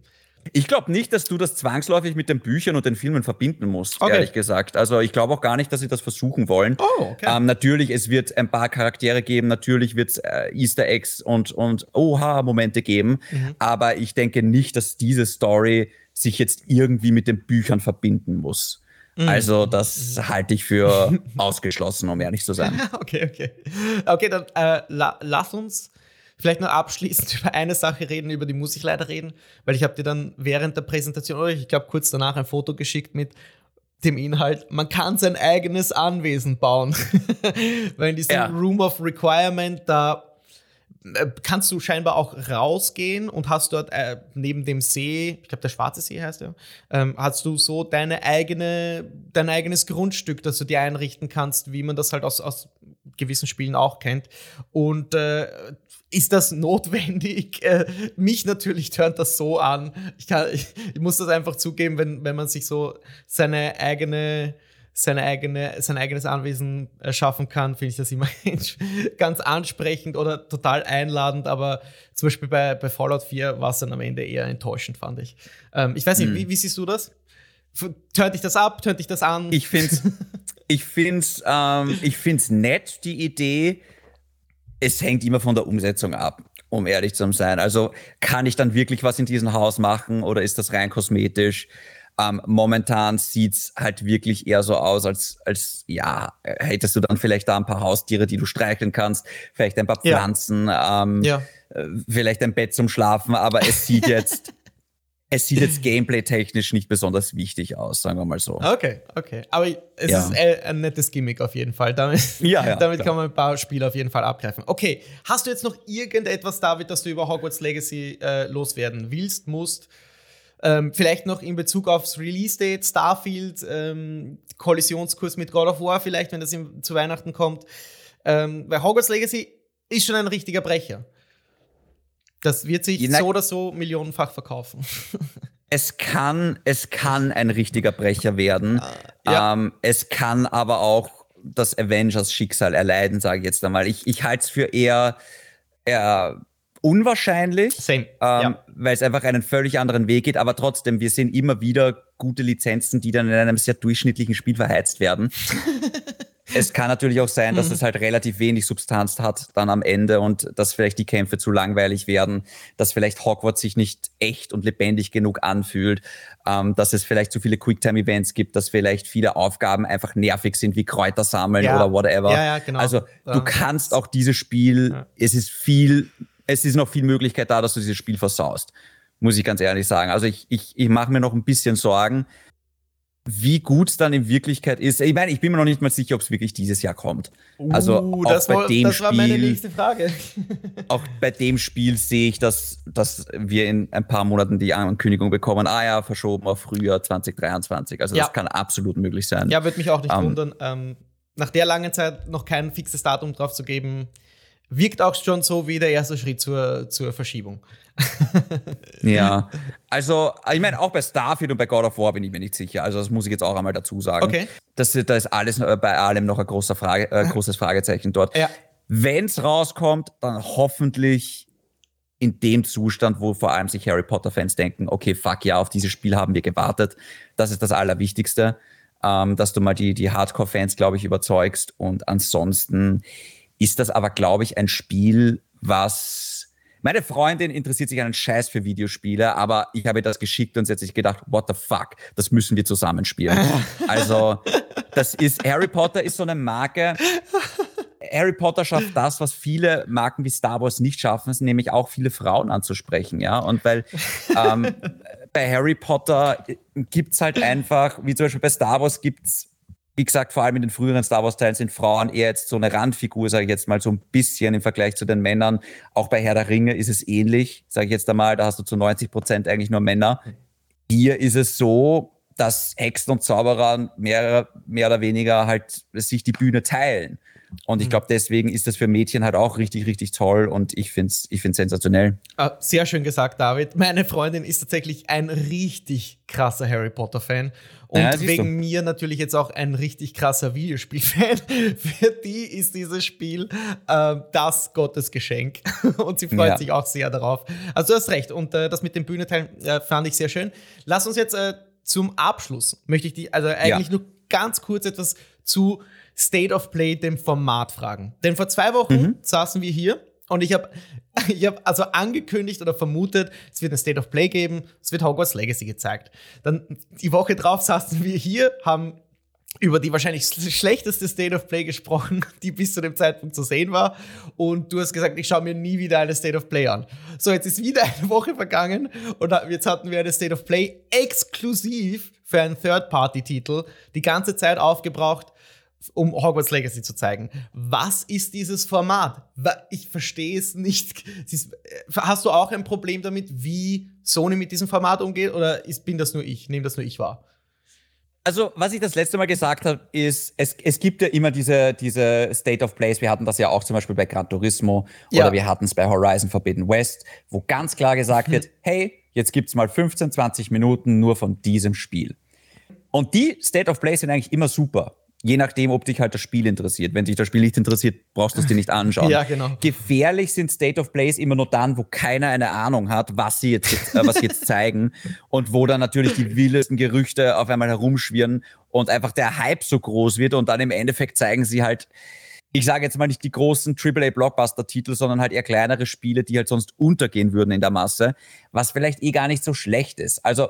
Ich glaube nicht, dass du das zwangsläufig mit den Büchern und den Filmen verbinden musst, okay. ehrlich gesagt. Also ich glaube auch gar nicht, dass sie das versuchen wollen. Oh, okay. Ähm, natürlich, es wird ein paar Charaktere geben, natürlich wird es äh, Easter Eggs und, und Oha-Momente geben, mhm. aber ich denke nicht, dass diese Story sich jetzt irgendwie mit den Büchern verbinden muss. Mhm. Also das mhm. halte ich für ausgeschlossen, um ehrlich zu sein. okay, okay. Okay, dann äh, la lass uns vielleicht noch abschließend über eine Sache reden, über die muss ich leider reden, weil ich habe dir dann während der Präsentation, oder ich glaube kurz danach ein Foto geschickt mit dem Inhalt, man kann sein eigenes Anwesen bauen. weil in diesem ja. Room of Requirement, da äh, kannst du scheinbar auch rausgehen und hast dort äh, neben dem See, ich glaube der Schwarze See heißt ja, ähm, hast du so deine eigene, dein eigenes Grundstück, das du dir einrichten kannst, wie man das halt aus, aus gewissen Spielen auch kennt. Und äh, ist das notwendig? Äh, mich natürlich tönt das so an. Ich, kann, ich, ich, muss das einfach zugeben, wenn, wenn man sich so seine eigene, seine eigene, sein eigenes Anwesen erschaffen kann, finde ich das immer ganz ansprechend oder total einladend. Aber zum Beispiel bei, bei Fallout 4 war es dann am Ende eher enttäuschend, fand ich. Ähm, ich weiß nicht, hm. wie, wie siehst du das? Tönt dich das ab? Tönt dich das an? Ich finde es ich find's, ähm, ich find's nett, die Idee es hängt immer von der Umsetzung ab, um ehrlich zu sein. Also kann ich dann wirklich was in diesem Haus machen oder ist das rein kosmetisch? Ähm, momentan sieht's halt wirklich eher so aus, als, als ja, hättest du dann vielleicht da ein paar Haustiere, die du streicheln kannst, vielleicht ein paar Pflanzen, ja. Ähm, ja. Äh, vielleicht ein Bett zum Schlafen, aber es sieht jetzt es sieht jetzt gameplay-technisch nicht besonders wichtig aus, sagen wir mal so. Okay, okay. Aber es ja. ist ein nettes Gimmick auf jeden Fall. Damit, ja, ja, damit kann man ein paar Spiele auf jeden Fall abgreifen. Okay, hast du jetzt noch irgendetwas, David, das du über Hogwarts Legacy äh, loswerden willst, musst? Ähm, vielleicht noch in Bezug aufs Release-Date, Starfield, ähm, Kollisionskurs mit God of War, vielleicht, wenn das zu Weihnachten kommt. Ähm, weil Hogwarts Legacy ist schon ein richtiger Brecher. Das wird sich so oder so millionenfach verkaufen. Es kann, es kann ein richtiger Brecher werden. Ja. ähm, es kann aber auch das Avengers-Schicksal erleiden, sage ich jetzt einmal. Ich, ich halte es für eher, eher unwahrscheinlich, ähm, ja. weil es einfach einen völlig anderen Weg geht. Aber trotzdem, wir sehen immer wieder gute Lizenzen, die dann in einem sehr durchschnittlichen Spiel verheizt werden. es kann natürlich auch sein, dass mhm. es halt relativ wenig Substanz hat dann am Ende und dass vielleicht die Kämpfe zu langweilig werden, dass vielleicht Hogwarts sich nicht echt und lebendig genug anfühlt, ähm, dass es vielleicht zu viele Quicktime-Events gibt, dass vielleicht viele Aufgaben einfach nervig sind, wie Kräuter sammeln ja. oder whatever. Ja, ja, genau. Also du kannst auch dieses Spiel, es ist viel, es ist noch viel Möglichkeit da, dass du dieses Spiel versaust. Muss ich ganz ehrlich sagen. Also ich, ich, ich mache mir noch ein bisschen Sorgen, wie gut es dann in Wirklichkeit ist. Ich meine, ich bin mir noch nicht mal sicher, ob es wirklich dieses Jahr kommt. Also uh, auch bei war, dem das Spiel, war meine nächste Frage. auch bei dem Spiel sehe ich, dass, dass wir in ein paar Monaten die Ankündigung bekommen, ah ja, verschoben auf Frühjahr 2023. Also ja. das kann absolut möglich sein. Ja, würde mich auch nicht ähm, wundern. Ähm, nach der langen Zeit noch kein fixes Datum drauf zu geben, wirkt auch schon so wie der erste Schritt zur, zur Verschiebung. ja, also ich meine, auch bei Starfield und bei God of War bin ich mir nicht sicher. Also das muss ich jetzt auch einmal dazu sagen. Okay. Das, da ist alles bei allem noch ein großer Frage, äh, großes Fragezeichen dort. Ja. Wenn es rauskommt, dann hoffentlich in dem Zustand, wo vor allem sich Harry Potter-Fans denken, okay, fuck ja, auf dieses Spiel haben wir gewartet. Das ist das Allerwichtigste, ähm, dass du mal die, die Hardcore-Fans, glaube ich, überzeugst. Und ansonsten ist das aber, glaube ich, ein Spiel, was meine Freundin interessiert sich einen Scheiß für Videospiele, aber ich habe ihr das geschickt und sie hat sich gedacht, what the fuck, das müssen wir zusammenspielen. also, das ist, Harry Potter ist so eine Marke. Harry Potter schafft das, was viele Marken wie Star Wars nicht schaffen, nämlich auch viele Frauen anzusprechen, ja. Und weil ähm, bei Harry Potter gibt's halt einfach, wie zum Beispiel bei Star Wars gibt's wie gesagt, vor allem in den früheren Star Wars-Teilen sind Frauen eher jetzt so eine Randfigur, sage ich jetzt mal so ein bisschen im Vergleich zu den Männern. Auch bei Herr der Ringe ist es ähnlich, sage ich jetzt einmal, da hast du zu 90 Prozent eigentlich nur Männer. Hier ist es so, dass Hexen und Zauberer mehr, mehr oder weniger halt sich die Bühne teilen. Und ich mhm. glaube, deswegen ist das für Mädchen halt auch richtig, richtig toll und ich finde es ich find's sensationell. Ah, sehr schön gesagt, David. Meine Freundin ist tatsächlich ein richtig krasser Harry Potter-Fan. Und ja, wegen mir natürlich jetzt auch ein richtig krasser Videospiel-Fan. Für die ist dieses Spiel äh, das Gottesgeschenk. und sie freut ja. sich auch sehr darauf. Also du hast recht. Und äh, das mit dem Bühnenteilen äh, fand ich sehr schön. Lass uns jetzt äh, zum Abschluss, möchte ich die, also eigentlich ja. nur ganz kurz etwas zu State of Play, dem Format fragen. Denn vor zwei Wochen mhm. saßen wir hier und ich habe ich hab also angekündigt oder vermutet, es wird ein State of Play geben, es wird Hogwarts Legacy gezeigt. Dann die Woche drauf saßen wir hier, haben über die wahrscheinlich schlechteste State of Play gesprochen, die bis zu dem Zeitpunkt zu sehen war. Und du hast gesagt, ich schaue mir nie wieder eine State of Play an. So, jetzt ist wieder eine Woche vergangen und jetzt hatten wir eine State of Play exklusiv für einen Third-Party-Titel die ganze Zeit aufgebraucht um Hogwarts Legacy zu zeigen. Was ist dieses Format? Ich verstehe es nicht. Hast du auch ein Problem damit, wie Sony mit diesem Format umgeht oder bin das nur ich? Nehme das nur ich wahr? Also, was ich das letzte Mal gesagt habe, ist, es, es gibt ja immer diese, diese State of Plays. Wir hatten das ja auch zum Beispiel bei Gran Turismo ja. oder wir hatten es bei Horizon Forbidden West, wo ganz klar gesagt mhm. wird, hey, jetzt gibt's mal 15, 20 Minuten nur von diesem Spiel. Und die State of Plays sind eigentlich immer super je nachdem, ob dich halt das Spiel interessiert. Wenn dich das Spiel nicht interessiert, brauchst du es dir nicht anschauen. ja, genau. Gefährlich sind State of Plays immer nur dann, wo keiner eine Ahnung hat, was sie jetzt, äh, was sie jetzt zeigen und wo dann natürlich die wildesten Gerüchte auf einmal herumschwirren und einfach der Hype so groß wird und dann im Endeffekt zeigen sie halt ich sage jetzt mal nicht die großen AAA-Blockbuster-Titel, sondern halt eher kleinere Spiele, die halt sonst untergehen würden in der Masse, was vielleicht eh gar nicht so schlecht ist. Also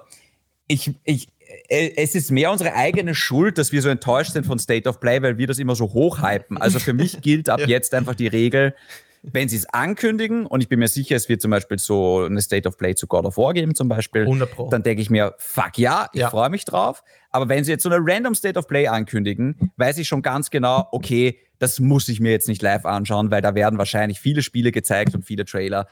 ich, ich, es ist mehr unsere eigene Schuld, dass wir so enttäuscht sind von State of Play, weil wir das immer so hochhypen. Also für mich gilt ab ja. jetzt einfach die Regel, wenn sie es ankündigen, und ich bin mir sicher, es wird zum Beispiel so eine State of Play zu God of War geben, zum Beispiel, dann denke ich mir, fuck ja, ich ja. freue mich drauf. Aber wenn sie jetzt so eine random State of Play ankündigen, weiß ich schon ganz genau, okay, das muss ich mir jetzt nicht live anschauen, weil da werden wahrscheinlich viele Spiele gezeigt und viele Trailer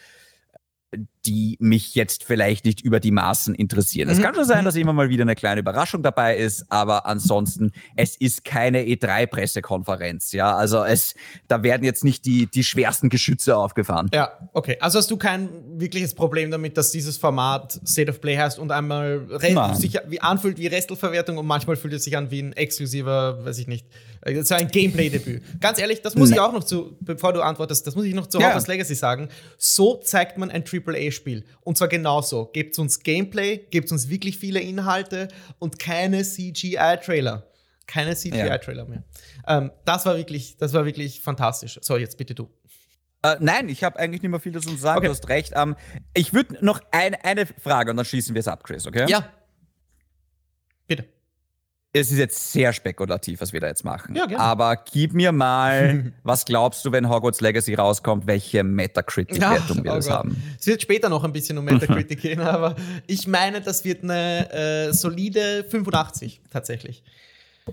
die mich jetzt vielleicht nicht über die Maßen interessieren. Es mhm. kann schon sein, dass immer mal wieder eine kleine Überraschung dabei ist, aber ansonsten, es ist keine E3-Pressekonferenz. Ja, also es, da werden jetzt nicht die, die schwersten Geschütze aufgefahren. Ja, okay. Also hast du kein wirkliches Problem damit, dass dieses Format State of Play heißt und einmal sich wie anfühlt wie Restelverwertung und manchmal fühlt es sich an wie ein exklusiver, weiß ich nicht, äh, so ein Gameplay-Debüt. Ganz ehrlich, das muss Nein. ich auch noch zu, bevor du antwortest, das muss ich noch zu ja. Hogwarts Legacy sagen. So zeigt man ein AAA-Spiel. Und zwar genauso. Gebt uns Gameplay, gebt uns wirklich viele Inhalte und keine CGI-Trailer. Keine CGI-Trailer mehr. Ähm, das war wirklich, das war wirklich fantastisch. So, jetzt bitte du. Äh, nein, ich habe eigentlich nicht mehr viel dazu zu sagen. Okay. Du hast recht. Ähm, ich würde noch ein, eine Frage und dann schließen wir es ab, Chris, okay? Ja. Bitte es ist jetzt sehr spekulativ, was wir da jetzt machen. Ja, gerne. Aber gib mir mal, was glaubst du, wenn Hogwarts Legacy rauskommt, welche Metacritic-Wertung wir oh das Gott. haben? Es wird später noch ein bisschen um Metacritic gehen, aber ich meine, das wird eine äh, solide 85 tatsächlich.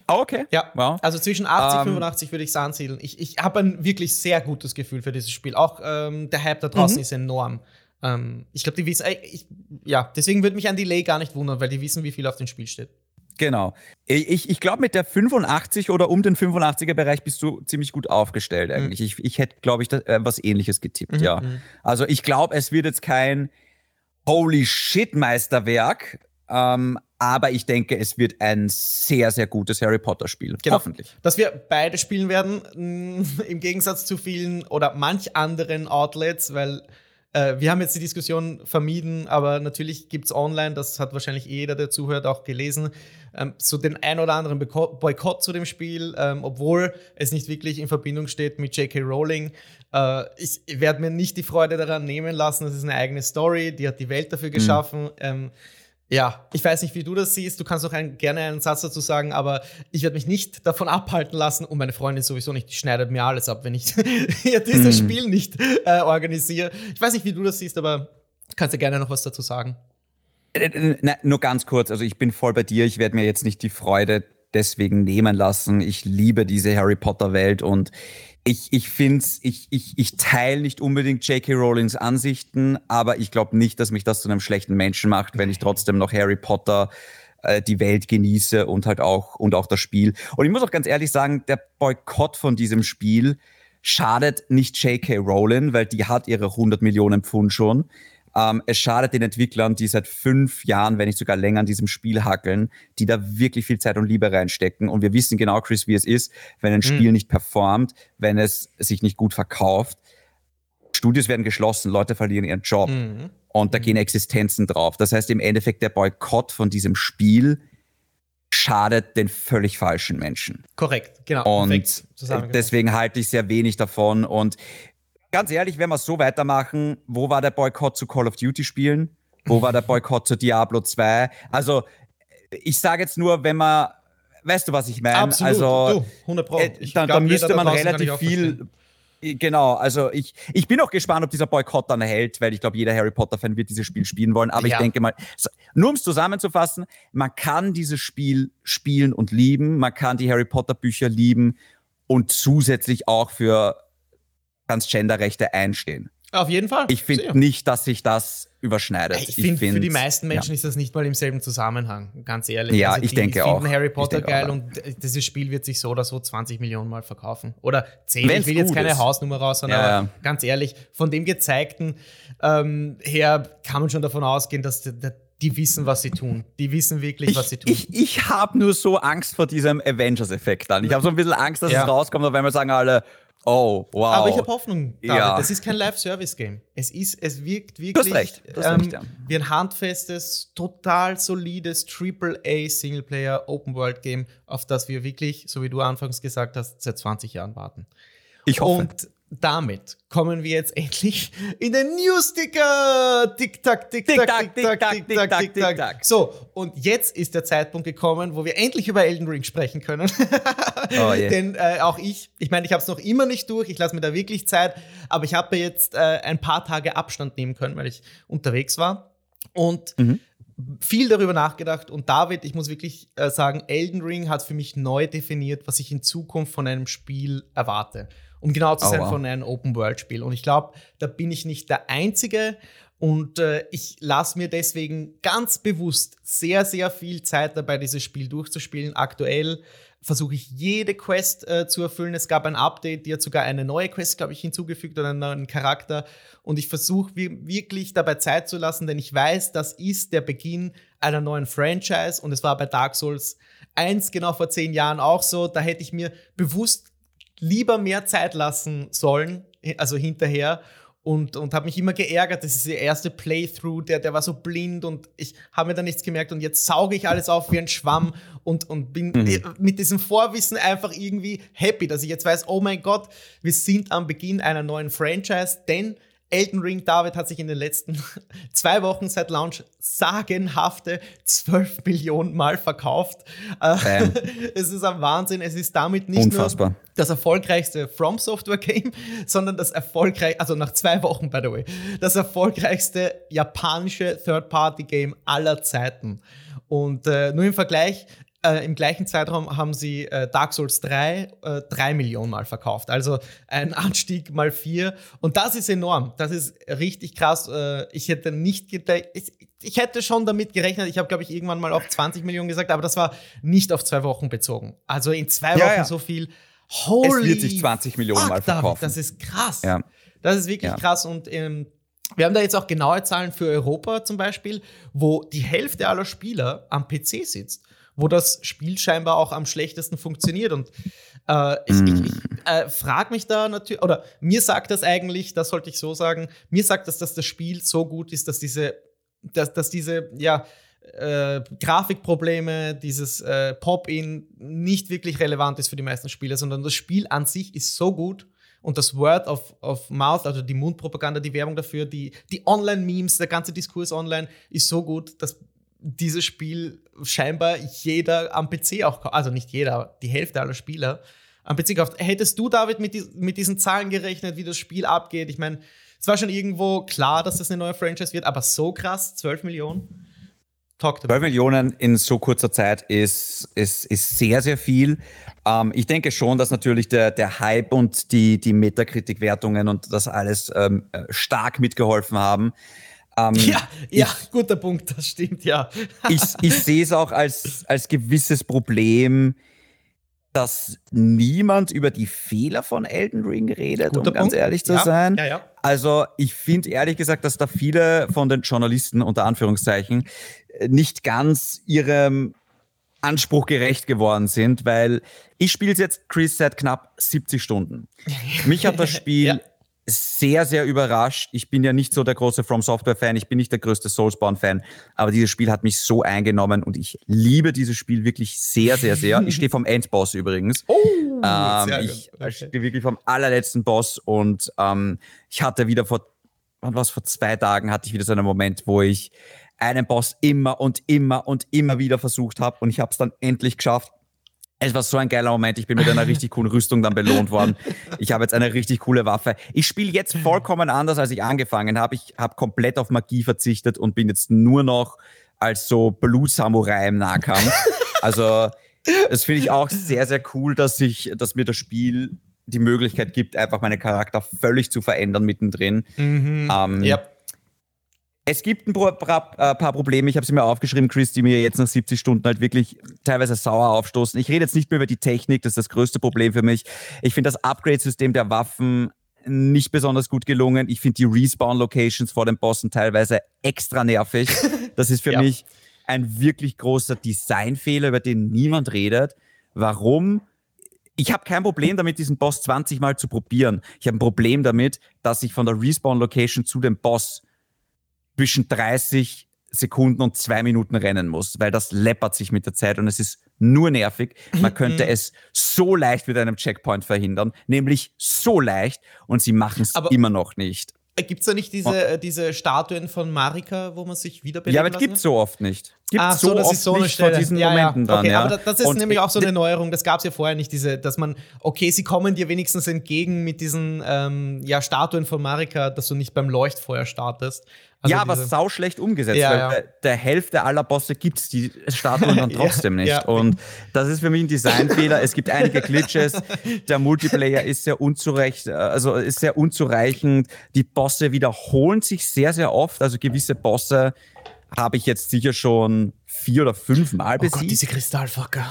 Oh, okay. Ja, wow. also zwischen 80 und um, 85 würde ich es ansiedeln. Ich, ich habe ein wirklich sehr gutes Gefühl für dieses Spiel. Auch ähm, der Hype da draußen mhm. ist enorm. Ähm, ich glaube, die wissen, äh, ich, ja, deswegen würde mich ein Delay gar nicht wundern, weil die wissen, wie viel auf dem Spiel steht. Genau. Ich, ich glaube, mit der 85 oder um den 85er-Bereich bist du ziemlich gut aufgestellt mhm. eigentlich. Mhm. Ich, ich hätte, glaube ich, das, äh, was ähnliches getippt, mhm. ja. Mhm. Also ich glaube, es wird jetzt kein Holy Shit-Meisterwerk, ähm, aber ich denke, es wird ein sehr, sehr gutes Harry Potter-Spiel. Genau. Hoffentlich. Dass wir beide spielen werden, im Gegensatz zu vielen oder manch anderen Outlets, weil äh, wir haben jetzt die Diskussion vermieden, aber natürlich gibt es online, das hat wahrscheinlich eh jeder, der zuhört, auch gelesen, ähm, so den ein oder anderen Boykott zu dem Spiel, ähm, obwohl es nicht wirklich in Verbindung steht mit J.K. Rowling. Äh, ich werde mir nicht die Freude daran nehmen lassen, das ist eine eigene Story, die hat die Welt dafür mhm. geschaffen. Mhm. Ähm, ja, ich weiß nicht, wie du das siehst. Du kannst auch ein, gerne einen Satz dazu sagen, aber ich werde mich nicht davon abhalten lassen und meine Freundin sowieso nicht. Die schneidet mir alles ab, wenn ich dieses mm. Spiel nicht äh, organisiere. Ich weiß nicht, wie du das siehst, aber kannst du gerne noch was dazu sagen. Äh, äh, na, nur ganz kurz. Also ich bin voll bei dir. Ich werde mir jetzt nicht die Freude deswegen nehmen lassen. Ich liebe diese Harry Potter Welt und ich, ich finde ich, ich, ich teile nicht unbedingt J.K. Rowlings Ansichten, aber ich glaube nicht, dass mich das zu einem schlechten Menschen macht, wenn ich trotzdem noch Harry Potter äh, die Welt genieße und halt auch und auch das Spiel. Und ich muss auch ganz ehrlich sagen, der Boykott von diesem Spiel schadet nicht J.K. Rowling, weil die hat ihre 100 Millionen Pfund schon. Ähm, es schadet den Entwicklern, die seit fünf Jahren, wenn nicht sogar länger an diesem Spiel hackeln, die da wirklich viel Zeit und Liebe reinstecken. Und wir wissen genau, Chris, wie es ist, wenn ein Spiel mhm. nicht performt, wenn es sich nicht gut verkauft. Studios werden geschlossen, Leute verlieren ihren Job mhm. und da mhm. gehen Existenzen drauf. Das heißt im Endeffekt, der Boykott von diesem Spiel schadet den völlig falschen Menschen. Korrekt, genau. Und deswegen halte ich sehr wenig davon. Und ganz ehrlich, wenn wir so weitermachen, wo war der Boykott zu Call of Duty spielen? Wo war der Boykott zu Diablo 2? Also, ich sage jetzt nur, wenn man, weißt du, was ich meine? Absolut, also, du, 100 Pro. Äh, dann, dann müsste man relativ viel. Genau, also ich, ich bin auch gespannt, ob dieser Boykott dann hält, weil ich glaube, jeder Harry Potter-Fan wird dieses Spiel spielen wollen. Aber ja. ich denke mal, nur um es zusammenzufassen, man kann dieses Spiel spielen und lieben, man kann die Harry Potter-Bücher lieben und zusätzlich auch für Transgender-Rechte einstehen. Auf jeden Fall. Ich finde nicht, dass sich das überschneidet. Ich, finde, find, für die meisten Menschen ja. ist das nicht mal im selben Zusammenhang, ganz ehrlich. Ja, also ich die, denke auch. Harry Potter geil auch. und dieses Spiel wird sich so oder so 20 Millionen Mal verkaufen. Oder 10. Wenn's ich will jetzt keine ist. Hausnummer raus, sondern ja, ganz ehrlich, von dem gezeigten ähm, her kann man schon davon ausgehen, dass der, der die wissen, was sie tun. Die wissen wirklich, ich, was sie tun. Ich, ich habe nur so Angst vor diesem Avengers-Effekt dann. Ich habe so ein bisschen Angst, dass ja. es rauskommt, wenn wir sagen alle, Oh, wow. Aber ich habe Hoffnung. David. Ja. Das ist kein Live-Service-Game. Es ist, es wirkt wirklich recht. Ähm, recht ja. wie ein handfestes, total solides AAA Singleplayer Open World Game, auf das wir wirklich, so wie du anfangs gesagt hast, seit 20 Jahren warten. Ich hoffe. Und damit kommen wir jetzt endlich in den Newsticker. Tick-Tack, Tick-Tack, Tick-Tack, Tick-Tack, Tick-Tack. So, und jetzt ist der Zeitpunkt gekommen, wo wir endlich über Elden Ring sprechen können. oh, yeah. Denn äh, auch ich, ich meine, ich habe es noch immer nicht durch, ich lasse mir da wirklich Zeit, aber ich habe jetzt äh, ein paar Tage Abstand nehmen können, weil ich unterwegs war. Und mhm. viel darüber nachgedacht. Und David, ich muss wirklich äh, sagen, Elden Ring hat für mich neu definiert, was ich in Zukunft von einem Spiel erwarte um genau zu sein, Aua. von einem Open-World-Spiel. Und ich glaube, da bin ich nicht der Einzige. Und äh, ich lasse mir deswegen ganz bewusst sehr, sehr viel Zeit dabei, dieses Spiel durchzuspielen. Aktuell versuche ich jede Quest äh, zu erfüllen. Es gab ein Update, die hat sogar eine neue Quest, glaube ich, hinzugefügt oder einen neuen Charakter. Und ich versuche wirklich dabei Zeit zu lassen, denn ich weiß, das ist der Beginn einer neuen Franchise. Und es war bei Dark Souls 1 genau vor zehn Jahren auch so. Da hätte ich mir bewusst lieber mehr Zeit lassen sollen, also hinterher. Und, und habe mich immer geärgert. Das ist der erste Playthrough, der, der war so blind und ich habe mir da nichts gemerkt. Und jetzt sauge ich alles auf wie ein Schwamm und, und bin mhm. mit diesem Vorwissen einfach irgendwie happy, dass ich jetzt weiß, oh mein Gott, wir sind am Beginn einer neuen Franchise, denn Elden Ring, David hat sich in den letzten zwei Wochen seit Launch sagenhafte 12 Millionen Mal verkauft. Äh, es ist ein Wahnsinn. Es ist damit nicht Unfassbar. nur das erfolgreichste From Software Game, sondern das erfolgreichste, also nach zwei Wochen, by the way, das erfolgreichste japanische Third-Party Game aller Zeiten. Und äh, nur im Vergleich, äh, Im gleichen Zeitraum haben sie äh, Dark Souls 3 äh, 3 Millionen Mal verkauft. Also ein Anstieg mal 4. Und das ist enorm. Das ist richtig krass. Äh, ich hätte nicht gedacht, ich, ich, hätte schon damit gerechnet. Ich habe, glaube ich, irgendwann mal auf 20 Millionen gesagt, aber das war nicht auf zwei Wochen bezogen. Also in zwei Wochen ja, ja. so viel. Holy es wird sich 20 Millionen Mal verkaufen. das ist krass. Ja. Das ist wirklich krass. Und ähm, wir haben da jetzt auch genaue Zahlen für Europa zum Beispiel, wo die Hälfte aller Spieler am PC sitzt wo das Spiel scheinbar auch am schlechtesten funktioniert. Und äh, ich, ich, ich äh, frage mich da natürlich, oder mir sagt das eigentlich, das sollte ich so sagen, mir sagt das, dass das Spiel so gut ist, dass diese, dass, dass diese, ja, äh, Grafikprobleme, dieses äh, Pop-In nicht wirklich relevant ist für die meisten Spieler, sondern das Spiel an sich ist so gut und das Word of, of Mouth, also die Mundpropaganda, die Werbung dafür, die, die Online-Memes, der ganze Diskurs online ist so gut, dass dieses Spiel scheinbar jeder am PC auch, also nicht jeder, die Hälfte aller Spieler am PC kauft. Hättest du, David, mit, die, mit diesen Zahlen gerechnet, wie das Spiel abgeht? Ich meine, es war schon irgendwo klar, dass das eine neue Franchise wird, aber so krass, 12 Millionen? Talk 12 Millionen in so kurzer Zeit ist, ist, ist sehr, sehr viel. Ähm, ich denke schon, dass natürlich der, der Hype und die, die Metakritik-Wertungen und das alles ähm, äh, stark mitgeholfen haben. Ähm, ja, ja, ich, guter Punkt, das stimmt, ja. ich, ich sehe es auch als, als gewisses Problem, dass niemand über die Fehler von Elden Ring redet, Guter um ganz Punkt. ehrlich zu ja, sein. Ja, ja. Also ich finde ehrlich gesagt, dass da viele von den Journalisten unter Anführungszeichen nicht ganz ihrem Anspruch gerecht geworden sind, weil ich spiele jetzt Chris seit knapp 70 Stunden. Mich hat das Spiel. Sehr, sehr überrascht. Ich bin ja nicht so der große From Software Fan, ich bin nicht der größte Soulspawn Fan, aber dieses Spiel hat mich so eingenommen und ich liebe dieses Spiel wirklich sehr, sehr, sehr. Ich stehe vom Endboss übrigens. Oh, ähm, ich okay. stehe wirklich vom allerletzten Boss und ähm, ich hatte wieder vor, wann war vor zwei Tagen hatte ich wieder so einen Moment, wo ich einen Boss immer und immer und immer wieder versucht habe und ich habe es dann endlich geschafft. Es war so ein geiler Moment. Ich bin mit einer richtig coolen Rüstung dann belohnt worden. Ich habe jetzt eine richtig coole Waffe. Ich spiele jetzt vollkommen anders, als ich angefangen habe. Ich habe komplett auf Magie verzichtet und bin jetzt nur noch als so Blut-Samurai im Nahkampf. Also, das finde ich auch sehr, sehr cool, dass ich, dass mir das Spiel die Möglichkeit gibt, einfach meinen Charakter völlig zu verändern mittendrin. Mhm. Ähm, yep. Es gibt ein paar, äh, paar Probleme, ich habe sie mir aufgeschrieben, Chris, die mir jetzt nach 70 Stunden halt wirklich teilweise sauer aufstoßen. Ich rede jetzt nicht mehr über die Technik, das ist das größte Problem für mich. Ich finde das Upgrade-System der Waffen nicht besonders gut gelungen. Ich finde die Respawn-Locations vor den Bossen teilweise extra nervig. Das ist für ja. mich ein wirklich großer Designfehler, über den niemand redet. Warum? Ich habe kein Problem damit, diesen Boss 20 Mal zu probieren. Ich habe ein Problem damit, dass ich von der Respawn-Location zu dem Boss zwischen 30 Sekunden und zwei Minuten rennen muss, weil das läppert sich mit der Zeit und es ist nur nervig. Man könnte es so leicht mit einem Checkpoint verhindern, nämlich so leicht und sie machen es immer noch nicht. Gibt es da nicht diese, äh, diese Statuen von Marika, wo man sich wiederbeleben Ja, aber das gibt es so oft nicht. Gibt ah, so, das ist so eine Stelle. diesen ja, Momenten ja. Okay, dann, ja. aber das, ist und nämlich auch so eine Neuerung, das gab es ja vorher nicht, diese, dass man, okay, sie kommen dir wenigstens entgegen mit diesen ähm, ja, Statuen von Marika, dass du nicht beim Leuchtfeuer startest. Also ja, aber sau schlecht umgesetzt, ja, weil ja. der Hälfte aller Bosse gibt es die Statuen dann trotzdem ja, nicht. Und das ist für mich ein Designfehler. es gibt einige Glitches. Der Multiplayer ist sehr unzurecht, also ist sehr unzureichend. Die Bosse wiederholen sich sehr, sehr oft. Also gewisse Bosse habe ich jetzt sicher schon vier oder fünf Mal besiegt. Oh Gott, diese Kristallfucker.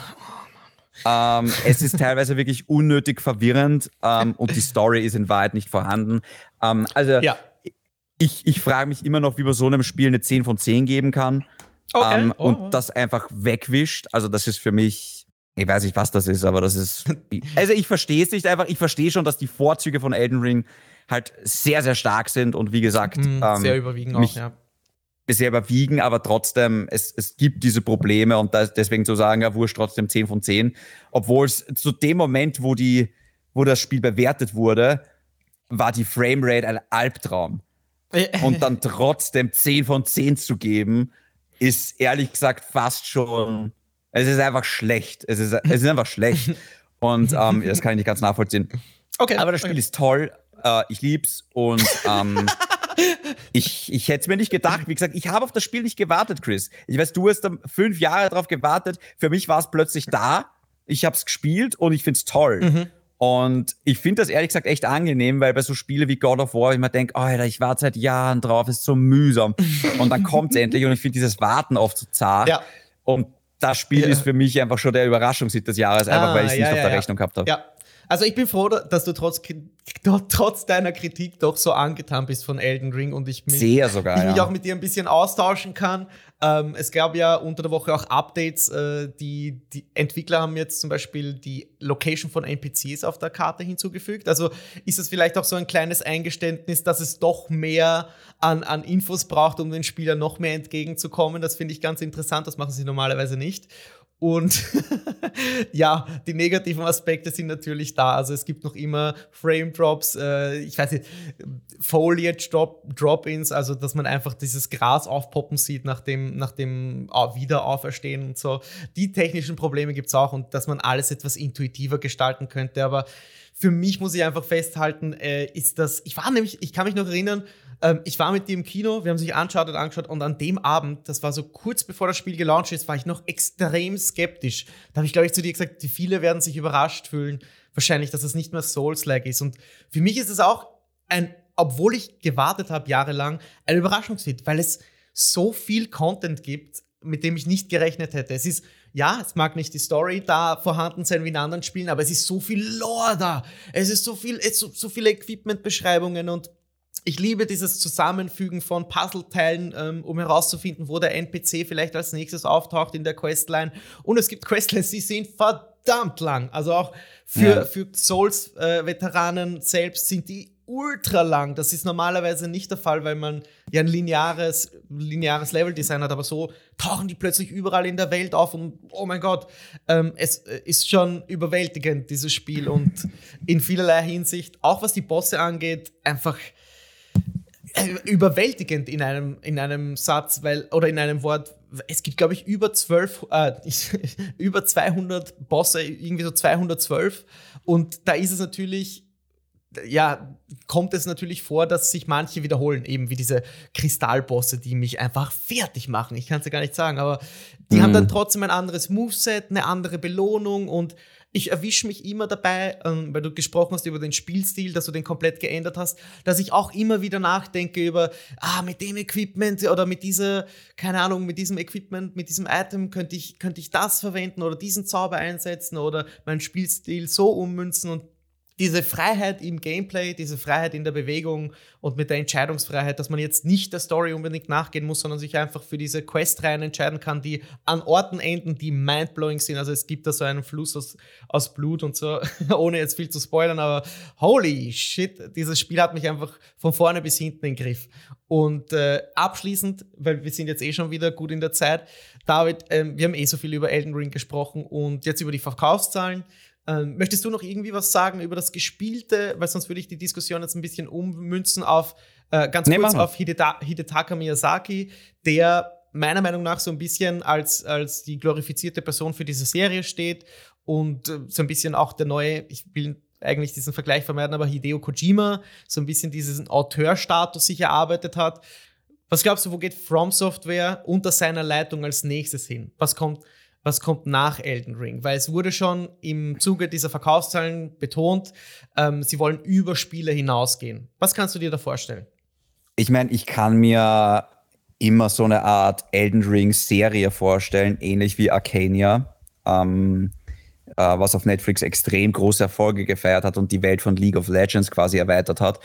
Ähm, es ist teilweise wirklich unnötig verwirrend ähm, und die Story ist in Wahrheit nicht vorhanden. Ähm, also ja ich, ich frage mich immer noch, wie man so einem Spiel eine 10 von 10 geben kann. Okay. Ähm, oh. Und das einfach wegwischt. Also, das ist für mich, ich weiß nicht, was das ist, aber das ist. Also, ich verstehe es nicht einfach. Ich verstehe schon, dass die Vorzüge von Elden Ring halt sehr, sehr stark sind und wie gesagt. Mhm, ähm, sehr überwiegen auch, ja. Sehr überwiegen, aber trotzdem, es, es gibt diese Probleme und das, deswegen zu sagen, ja, wurscht, trotzdem 10 von 10. Obwohl es zu dem Moment, wo, die, wo das Spiel bewertet wurde, war die Framerate ein Albtraum und dann trotzdem 10 von 10 zu geben, ist ehrlich gesagt fast schon, es ist einfach schlecht. Es ist, es ist einfach schlecht. Und ähm, das kann ich nicht ganz nachvollziehen. Okay. Aber das Spiel okay. ist toll. Äh, ich lieb's. Und ähm, ich, ich hätte es mir nicht gedacht. Wie gesagt, ich habe auf das Spiel nicht gewartet, Chris. Ich weiß, du hast fünf Jahre darauf gewartet. Für mich war es plötzlich da. Ich habe es gespielt und ich finde es toll. Mhm. Und ich finde das ehrlich gesagt echt angenehm, weil bei so Spielen wie God of War ich mir denke, oh, Alter, ich warte seit Jahren drauf, ist so mühsam. und dann kommt es endlich und ich finde dieses Warten oft so zart. Ja. Und das Spiel ja. ist für mich einfach schon der Überraschungshit des Jahres, einfach ah, weil ich es ja, nicht auf der Rechnung gehabt habe. Ja. Also ich bin froh, dass du trotz, trotz deiner Kritik doch so angetan bist von Elden Ring und ich mich, Sehr sogar, ich mich ja. auch mit dir ein bisschen austauschen kann. Ähm, es gab ja unter der Woche auch Updates. Äh, die, die Entwickler haben jetzt zum Beispiel die Location von NPCs auf der Karte hinzugefügt. Also ist es vielleicht auch so ein kleines Eingeständnis, dass es doch mehr an, an Infos braucht, um den Spieler noch mehr entgegenzukommen. Das finde ich ganz interessant. Das machen sie normalerweise nicht. Und ja, die negativen Aspekte sind natürlich da. Also es gibt noch immer Frame Drops, äh, ich weiß nicht, Foliage Drop-ins, also dass man einfach dieses Gras aufpoppen sieht nach dem, nach dem ah, Wiederauferstehen und so. Die technischen Probleme gibt es auch und dass man alles etwas intuitiver gestalten könnte. Aber für mich muss ich einfach festhalten, äh, ist das, ich war nämlich, ich kann mich noch erinnern, ähm, ich war mit dir im Kino, wir haben sich und angeschaut und an dem Abend, das war so kurz bevor das Spiel gelauncht ist, war ich noch extrem skeptisch. Da habe ich, glaube ich, zu dir gesagt, die viele werden sich überrascht fühlen, wahrscheinlich, dass es nicht mehr Souls-like ist. Und für mich ist es auch ein, obwohl ich gewartet habe jahrelang, ein Überraschungshit, weil es so viel Content gibt, mit dem ich nicht gerechnet hätte. Es ist, ja, es mag nicht die Story da vorhanden sein wie in anderen Spielen, aber es ist so viel Lore da. Es ist so viel, es so, so viele Equipment-Beschreibungen und ich liebe dieses Zusammenfügen von Puzzleteilen, ähm, um herauszufinden, wo der NPC vielleicht als nächstes auftaucht in der Questline. Und es gibt Questlines, die sind verdammt lang. Also auch für, ja. für Souls-Veteranen äh, selbst sind die ultra lang. Das ist normalerweise nicht der Fall, weil man ja ein lineares, lineares Level-Design hat, aber so tauchen die plötzlich überall in der Welt auf und oh mein Gott, ähm, es äh, ist schon überwältigend, dieses Spiel und in vielerlei Hinsicht, auch was die Bosse angeht, einfach überwältigend in einem, in einem Satz, weil, oder in einem Wort. Es gibt, glaube ich, über zwölf, äh, über 200 Bosse, irgendwie so 212. Und da ist es natürlich, ja, kommt es natürlich vor, dass sich manche wiederholen, eben wie diese Kristallbosse, die mich einfach fertig machen. Ich kann es ja gar nicht sagen, aber die mhm. haben dann trotzdem ein anderes Moveset, eine andere Belohnung und ich erwische mich immer dabei, ähm, weil du gesprochen hast über den Spielstil, dass du den komplett geändert hast, dass ich auch immer wieder nachdenke über, ah, mit dem Equipment oder mit dieser, keine Ahnung, mit diesem Equipment, mit diesem Item könnte ich, könnte ich das verwenden oder diesen Zauber einsetzen oder meinen Spielstil so ummünzen und diese Freiheit im Gameplay, diese Freiheit in der Bewegung und mit der Entscheidungsfreiheit, dass man jetzt nicht der Story unbedingt nachgehen muss, sondern sich einfach für diese Questreihen entscheiden kann, die an Orten enden, die mindblowing sind. Also es gibt da so einen Fluss aus, aus Blut und so, ohne jetzt viel zu spoilern, aber holy shit, dieses Spiel hat mich einfach von vorne bis hinten im Griff. Und äh, abschließend, weil wir sind jetzt eh schon wieder gut in der Zeit, David, äh, wir haben eh so viel über Elden Ring gesprochen und jetzt über die Verkaufszahlen. Ähm, möchtest du noch irgendwie was sagen über das Gespielte? Weil sonst würde ich die Diskussion jetzt ein bisschen ummünzen auf äh, ganz nee, kurz auf Hideta Hidetaka Miyazaki, der meiner Meinung nach so ein bisschen als, als die glorifizierte Person für diese Serie steht und äh, so ein bisschen auch der neue, ich will eigentlich diesen Vergleich vermeiden, aber Hideo Kojima so ein bisschen diesen Auteurstatus sich erarbeitet hat. Was glaubst du, wo geht From Software unter seiner Leitung als nächstes hin? Was kommt, was kommt nach Elden Ring? Weil es wurde schon im Zuge dieser Verkaufszahlen betont, ähm, sie wollen über Spiele hinausgehen. Was kannst du dir da vorstellen? Ich meine, ich kann mir immer so eine Art Elden Ring-Serie vorstellen, ähnlich wie Arcania, ähm, äh, was auf Netflix extrem große Erfolge gefeiert hat und die Welt von League of Legends quasi erweitert hat.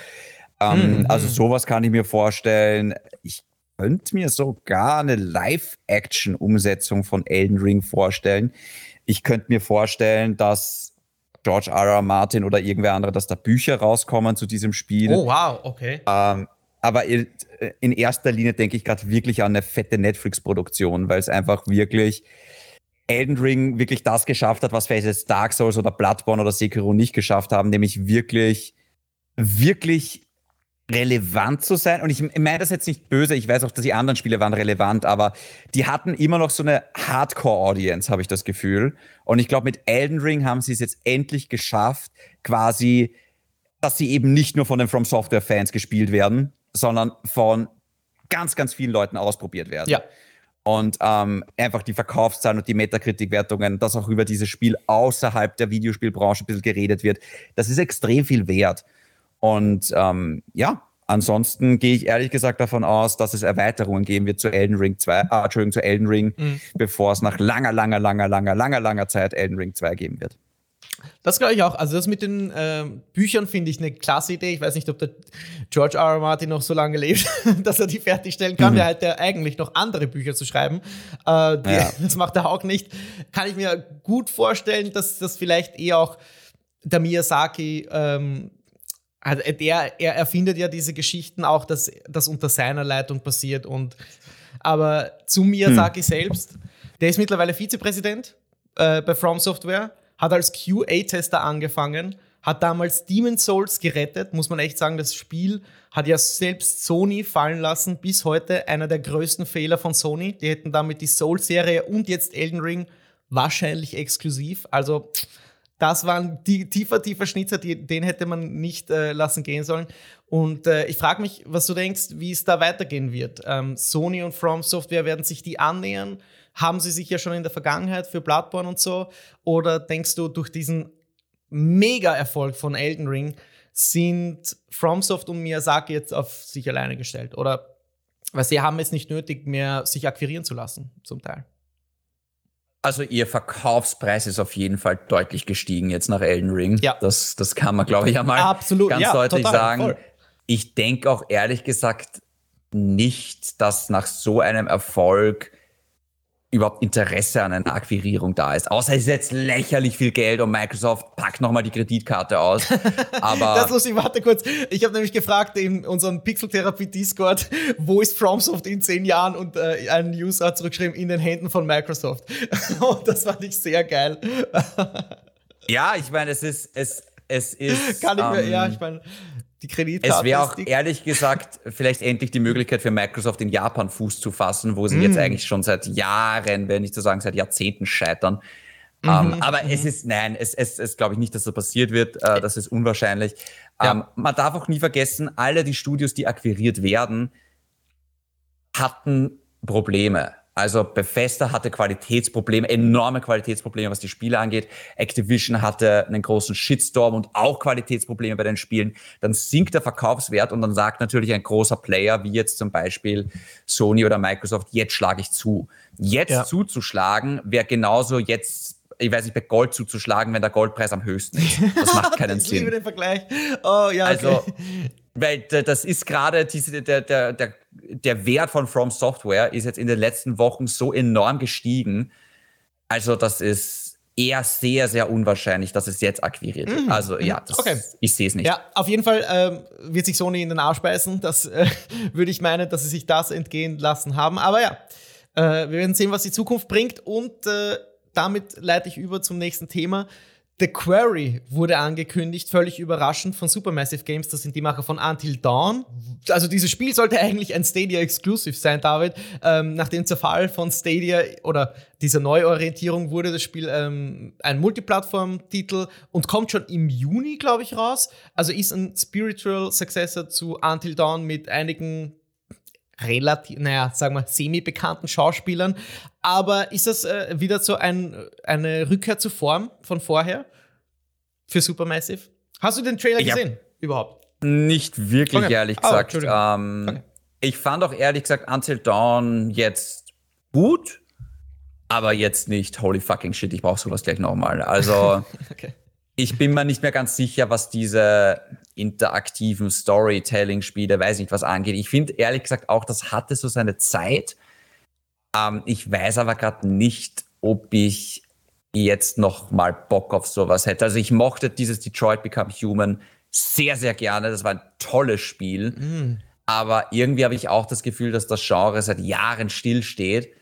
Ähm, mhm. Also sowas kann ich mir vorstellen. Ich könnte mir sogar eine Live-Action-Umsetzung von Elden Ring vorstellen. Ich könnte mir vorstellen, dass George R. R. Martin oder irgendwer andere, dass da Bücher rauskommen zu diesem Spiel. Oh, wow, okay. Ähm, aber in erster Linie denke ich gerade wirklich an eine fette Netflix-Produktion, weil es einfach wirklich Elden Ring wirklich das geschafft hat, was vielleicht jetzt Dark Souls oder Bloodborne oder Sekiro nicht geschafft haben, nämlich wirklich, wirklich relevant zu sein. Und ich meine das jetzt nicht böse, ich weiß auch, dass die anderen Spiele waren relevant, aber die hatten immer noch so eine Hardcore-Audience, habe ich das Gefühl. Und ich glaube, mit Elden Ring haben sie es jetzt endlich geschafft, quasi, dass sie eben nicht nur von den From Software-Fans gespielt werden, sondern von ganz, ganz vielen Leuten ausprobiert werden. Ja. Und ähm, einfach die Verkaufszahlen und die Metakritik-Wertungen, dass auch über dieses Spiel außerhalb der Videospielbranche ein bisschen geredet wird, das ist extrem viel wert. Und ähm, ja, ansonsten gehe ich ehrlich gesagt davon aus, dass es Erweiterungen geben wird zu Elden Ring 2, äh, Entschuldigung, zu Elden Ring, mhm. bevor es nach langer, langer, langer, langer, langer, langer Zeit Elden Ring 2 geben wird. Das glaube ich auch. Also das mit den äh, Büchern finde ich eine klasse Idee. Ich weiß nicht, ob der George R. R. Martin noch so lange lebt, dass er die fertigstellen kann. Mhm. Der hat ja eigentlich noch andere Bücher zu schreiben. Äh, die, ja. Das macht er auch nicht. Kann ich mir gut vorstellen, dass das vielleicht eher auch der Miyazaki ähm, also der, er erfindet ja diese Geschichten auch, dass das unter seiner Leitung passiert. Und aber zu Miyazaki hm. selbst, der ist mittlerweile Vizepräsident äh, bei From Software, hat als QA-Tester angefangen, hat damals Demon's Souls gerettet, muss man echt sagen, das Spiel hat ja selbst Sony fallen lassen, bis heute einer der größten Fehler von Sony. Die hätten damit die Souls-Serie und jetzt Elden Ring wahrscheinlich exklusiv. Also das waren die tiefer, tiefer Schnitzer, die, den hätte man nicht äh, lassen gehen sollen. Und äh, ich frage mich, was du denkst, wie es da weitergehen wird. Ähm, Sony und From Software werden sich die annähern. Haben sie sich ja schon in der Vergangenheit für Bloodborne und so? Oder denkst du, durch diesen Mega-Erfolg von Elden Ring sind FromSoft und Miyazaki jetzt auf sich alleine gestellt? Oder weil sie haben es nicht nötig mehr, sich akquirieren zu lassen, zum Teil. Also ihr Verkaufspreis ist auf jeden Fall deutlich gestiegen jetzt nach Elden Ring. Ja. Das, das kann man, glaube ich, einmal Absolut. ganz ja, deutlich total, sagen. Voll. Ich denke auch ehrlich gesagt nicht, dass nach so einem Erfolg überhaupt Interesse an einer Akquirierung da ist. Außer es ist jetzt lächerlich viel Geld und Microsoft packt nochmal die Kreditkarte aus. Aber das muss ich, warte kurz. Ich habe nämlich gefragt in unserem Pixeltherapie-Discord, wo ist FromSoft in zehn Jahren? Und äh, ein User hat zurückgeschrieben, in den Händen von Microsoft. und das fand ich sehr geil. ja, ich meine, es ist, es, es ist. Kann ich mir, ähm, ja, ich meine, die Kreditkarte. Es wäre auch ehrlich gesagt vielleicht endlich die Möglichkeit für Microsoft in Japan Fuß zu fassen, wo sie mm. jetzt eigentlich schon seit Jahren, wenn nicht zu sagen seit Jahrzehnten scheitern. Mhm, um, aber mhm. es ist, nein, es, es, es glaube ich nicht, dass so passiert wird. Uh, das ist unwahrscheinlich. Ja. Um, man darf auch nie vergessen, alle die Studios, die akquiriert werden, hatten Probleme. Also Bethesda hatte Qualitätsprobleme, enorme Qualitätsprobleme, was die Spiele angeht. Activision hatte einen großen Shitstorm und auch Qualitätsprobleme bei den Spielen. Dann sinkt der Verkaufswert und dann sagt natürlich ein großer Player, wie jetzt zum Beispiel Sony oder Microsoft, jetzt schlage ich zu. Jetzt ja. zuzuschlagen wäre genauso jetzt ich weiß nicht, bei Gold zuzuschlagen, wenn der Goldpreis am höchsten ist. Das macht keinen ich Sinn. Ich liebe den Vergleich. Oh, ja, okay. Also, weil das ist gerade diese, der, der, der, der Wert von From Software ist jetzt in den letzten Wochen so enorm gestiegen. Also, das ist eher sehr, sehr unwahrscheinlich, dass es jetzt akquiriert wird. Mhm. Also, ja, das, okay. ich sehe es nicht. Ja, auf jeden Fall ähm, wird sich Sony in den Arsch beißen. Das äh, würde ich meinen, dass sie sich das entgehen lassen haben. Aber ja, äh, wir werden sehen, was die Zukunft bringt. Und äh, damit leite ich über zum nächsten Thema. The Quarry wurde angekündigt, völlig überraschend von Supermassive Games. Das sind die Macher von Until Dawn. Also dieses Spiel sollte eigentlich ein Stadia Exclusive sein, David. Ähm, nach dem Zerfall von Stadia oder dieser Neuorientierung wurde das Spiel ähm, ein Multiplattform-Titel und kommt schon im Juni, glaube ich, raus. Also ist ein Spiritual Successor zu Until Dawn mit einigen relativ, naja, sagen wir, semi-bekannten Schauspielern. Aber ist das äh, wieder so ein, eine Rückkehr zur Form von vorher für Supermassive? Hast du den Trailer gesehen? Überhaupt? Nicht wirklich, okay. ehrlich oh, gesagt. Oh, ähm, okay. Ich fand auch ehrlich gesagt Until Dawn jetzt gut, aber jetzt nicht holy fucking shit, ich brauche sowas gleich nochmal. Also okay. Ich bin mir nicht mehr ganz sicher, was diese interaktiven Storytelling-Spiele, weiß nicht was angeht. Ich finde ehrlich gesagt auch, das hatte so seine Zeit. Ähm, ich weiß aber gerade nicht, ob ich jetzt noch mal Bock auf sowas hätte. Also ich mochte dieses Detroit Become Human sehr, sehr gerne. Das war ein tolles Spiel. Mm. Aber irgendwie habe ich auch das Gefühl, dass das Genre seit Jahren stillsteht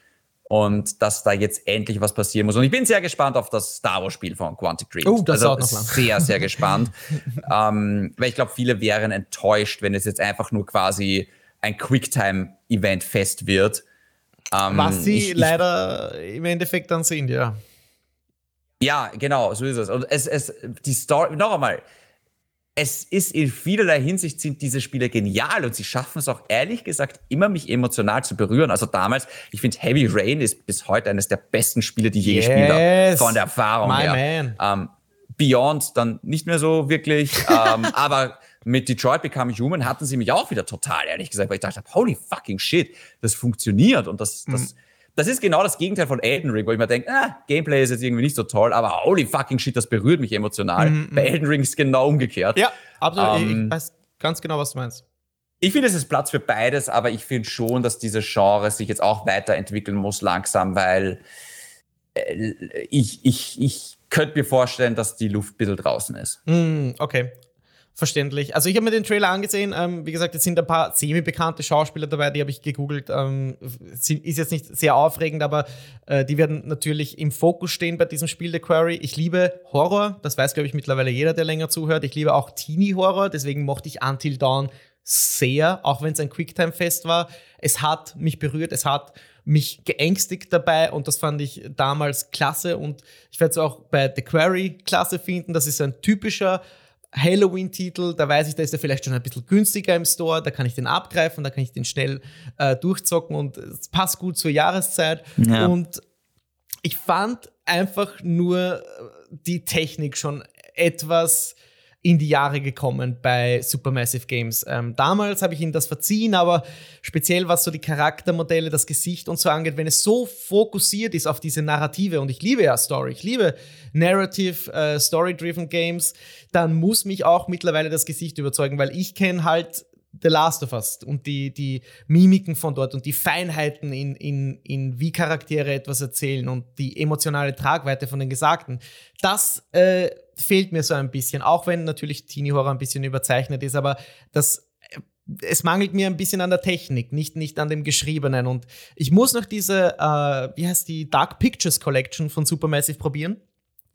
und dass da jetzt endlich was passieren muss. Und ich bin sehr gespannt auf das Star Wars-Spiel von Quantic Dream. Oh, das also noch lang. sehr, sehr gespannt. ähm, weil ich glaube, viele wären enttäuscht, wenn es jetzt einfach nur quasi ein Quicktime-Event fest wird. Ähm, was sie ich, leider im Endeffekt dann sind, ja. Ja, genau, so ist es. Und es, es, die Story, noch einmal, es ist in vielerlei Hinsicht sind diese Spiele genial und sie schaffen es auch ehrlich gesagt immer mich emotional zu berühren. Also damals, ich finde Heavy Rain ist bis heute eines der besten Spiele, die ich je yes, gespielt habe, von der Erfahrung my her. Ähm, Beyond dann nicht mehr so wirklich, ähm, aber mit Detroit Become Human hatten sie mich auch wieder total ehrlich gesagt, weil ich dachte, holy fucking shit, das funktioniert und das, das, mhm das ist genau das Gegenteil von Elden Ring, wo ich mir denke, ah, Gameplay ist jetzt irgendwie nicht so toll, aber holy fucking shit, das berührt mich emotional. Mhm, Bei mhm. Elden Ring ist genau umgekehrt. Ja, absolut. Ähm, ich weiß ganz genau, was du meinst. Ich finde, es ist Platz für beides, aber ich finde schon, dass diese Genre sich jetzt auch weiterentwickeln muss langsam, weil äh, ich, ich, ich könnte mir vorstellen, dass die Luft ein bisschen draußen ist. Mm, okay. Verständlich. Also ich habe mir den Trailer angesehen. Ähm, wie gesagt, es sind ein paar semi-bekannte Schauspieler dabei, die habe ich gegoogelt. Ähm, ist jetzt nicht sehr aufregend, aber äh, die werden natürlich im Fokus stehen bei diesem Spiel The Quarry. Ich liebe Horror, das weiß, glaube ich, mittlerweile jeder, der länger zuhört. Ich liebe auch Teenie-Horror, deswegen mochte ich Until Dawn sehr, auch wenn es ein Quicktime-Fest war. Es hat mich berührt, es hat mich geängstigt dabei und das fand ich damals klasse und ich werde es auch bei The Quarry klasse finden. Das ist ein typischer Halloween-Titel, da weiß ich, da ist er vielleicht schon ein bisschen günstiger im Store, da kann ich den abgreifen, da kann ich den schnell äh, durchzocken und es passt gut zur Jahreszeit. Ja. Und ich fand einfach nur die Technik schon etwas in die Jahre gekommen bei Supermassive Games. Ähm, damals habe ich ihnen das verziehen, aber speziell was so die Charaktermodelle, das Gesicht und so angeht, wenn es so fokussiert ist auf diese Narrative und ich liebe ja Story, ich liebe Narrative, äh, Story-driven Games, dann muss mich auch mittlerweile das Gesicht überzeugen, weil ich kenne halt The Last of Us und die, die Mimiken von dort und die Feinheiten in, in, in wie Charaktere etwas erzählen und die emotionale Tragweite von den Gesagten. Das äh, fehlt mir so ein bisschen, auch wenn natürlich Teenie Horror ein bisschen überzeichnet ist, aber das äh, es mangelt mir ein bisschen an der Technik, nicht, nicht an dem Geschriebenen. Und ich muss noch diese, äh, wie heißt die, Dark Pictures Collection von Supermassive probieren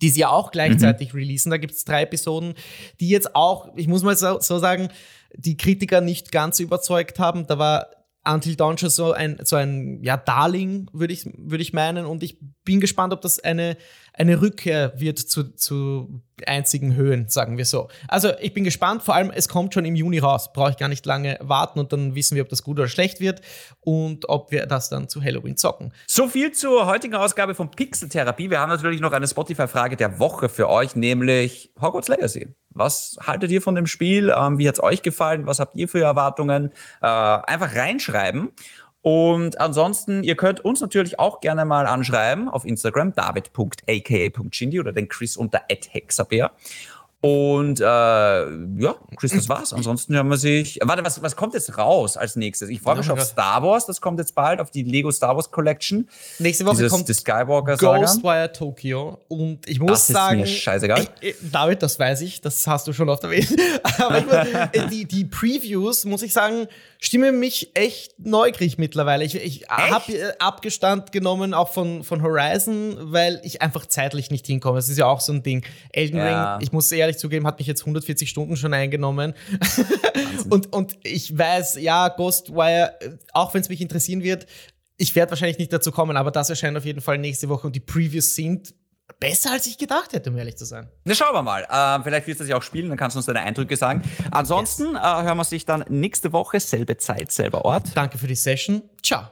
die sie ja auch gleichzeitig mhm. releasen. Da gibt es drei Episoden, die jetzt auch, ich muss mal so, so, sagen, die Kritiker nicht ganz überzeugt haben. Da war Until Dawn schon so ein, so ein ja, Darling, würde ich, würd ich meinen. Und ich bin gespannt, ob das eine, eine Rückkehr wird zu, zu einzigen Höhen, sagen wir so. Also ich bin gespannt, vor allem es kommt schon im Juni raus. Brauche ich gar nicht lange warten und dann wissen wir, ob das gut oder schlecht wird und ob wir das dann zu Halloween zocken. So viel zur heutigen Ausgabe von Pixeltherapie. Wir haben natürlich noch eine Spotify-Frage der Woche für euch, nämlich Hogwarts Legacy. Was haltet ihr von dem Spiel? Ähm, wie hat es euch gefallen? Was habt ihr für Erwartungen? Äh, einfach reinschreiben. Und ansonsten, ihr könnt uns natürlich auch gerne mal anschreiben auf Instagram, david.aka.shindy oder den Chris unter @hexabeer. Und äh, ja, Chris, das war's. Ansonsten hören wir sich. Warte, was, was kommt jetzt raus als nächstes? Ich freue mich ja, auf Star Wars, das kommt jetzt bald, auf die Lego Star Wars Collection. Nächste Woche Dieses, kommt die Skywalker Ghostwire Tokyo. Und ich muss das sagen. Ist mir scheißegal. Ich, David, das weiß ich, das hast du schon oft erwähnt. Aber ich, die, die Previews, muss ich sagen, stimmen mich echt neugierig mittlerweile. Ich, ich habe äh, Abgestand genommen, auch von, von Horizon, weil ich einfach zeitlich nicht hinkomme. Das ist ja auch so ein Ding. Elden ja. Ring, ich muss ehrlich ehrlich zugeben, hat mich jetzt 140 Stunden schon eingenommen. und, und ich weiß, ja, Ghostwire, auch wenn es mich interessieren wird, ich werde wahrscheinlich nicht dazu kommen, aber das erscheint auf jeden Fall nächste Woche und die Previews sind besser, als ich gedacht hätte, um ehrlich zu sein. Na, schauen wir mal. Äh, vielleicht wirst du das ja auch spielen, dann kannst du uns deine Eindrücke sagen. Ansonsten yes. äh, hören wir sich dann nächste Woche, selbe Zeit, selber Ort. Danke für die Session. Ciao.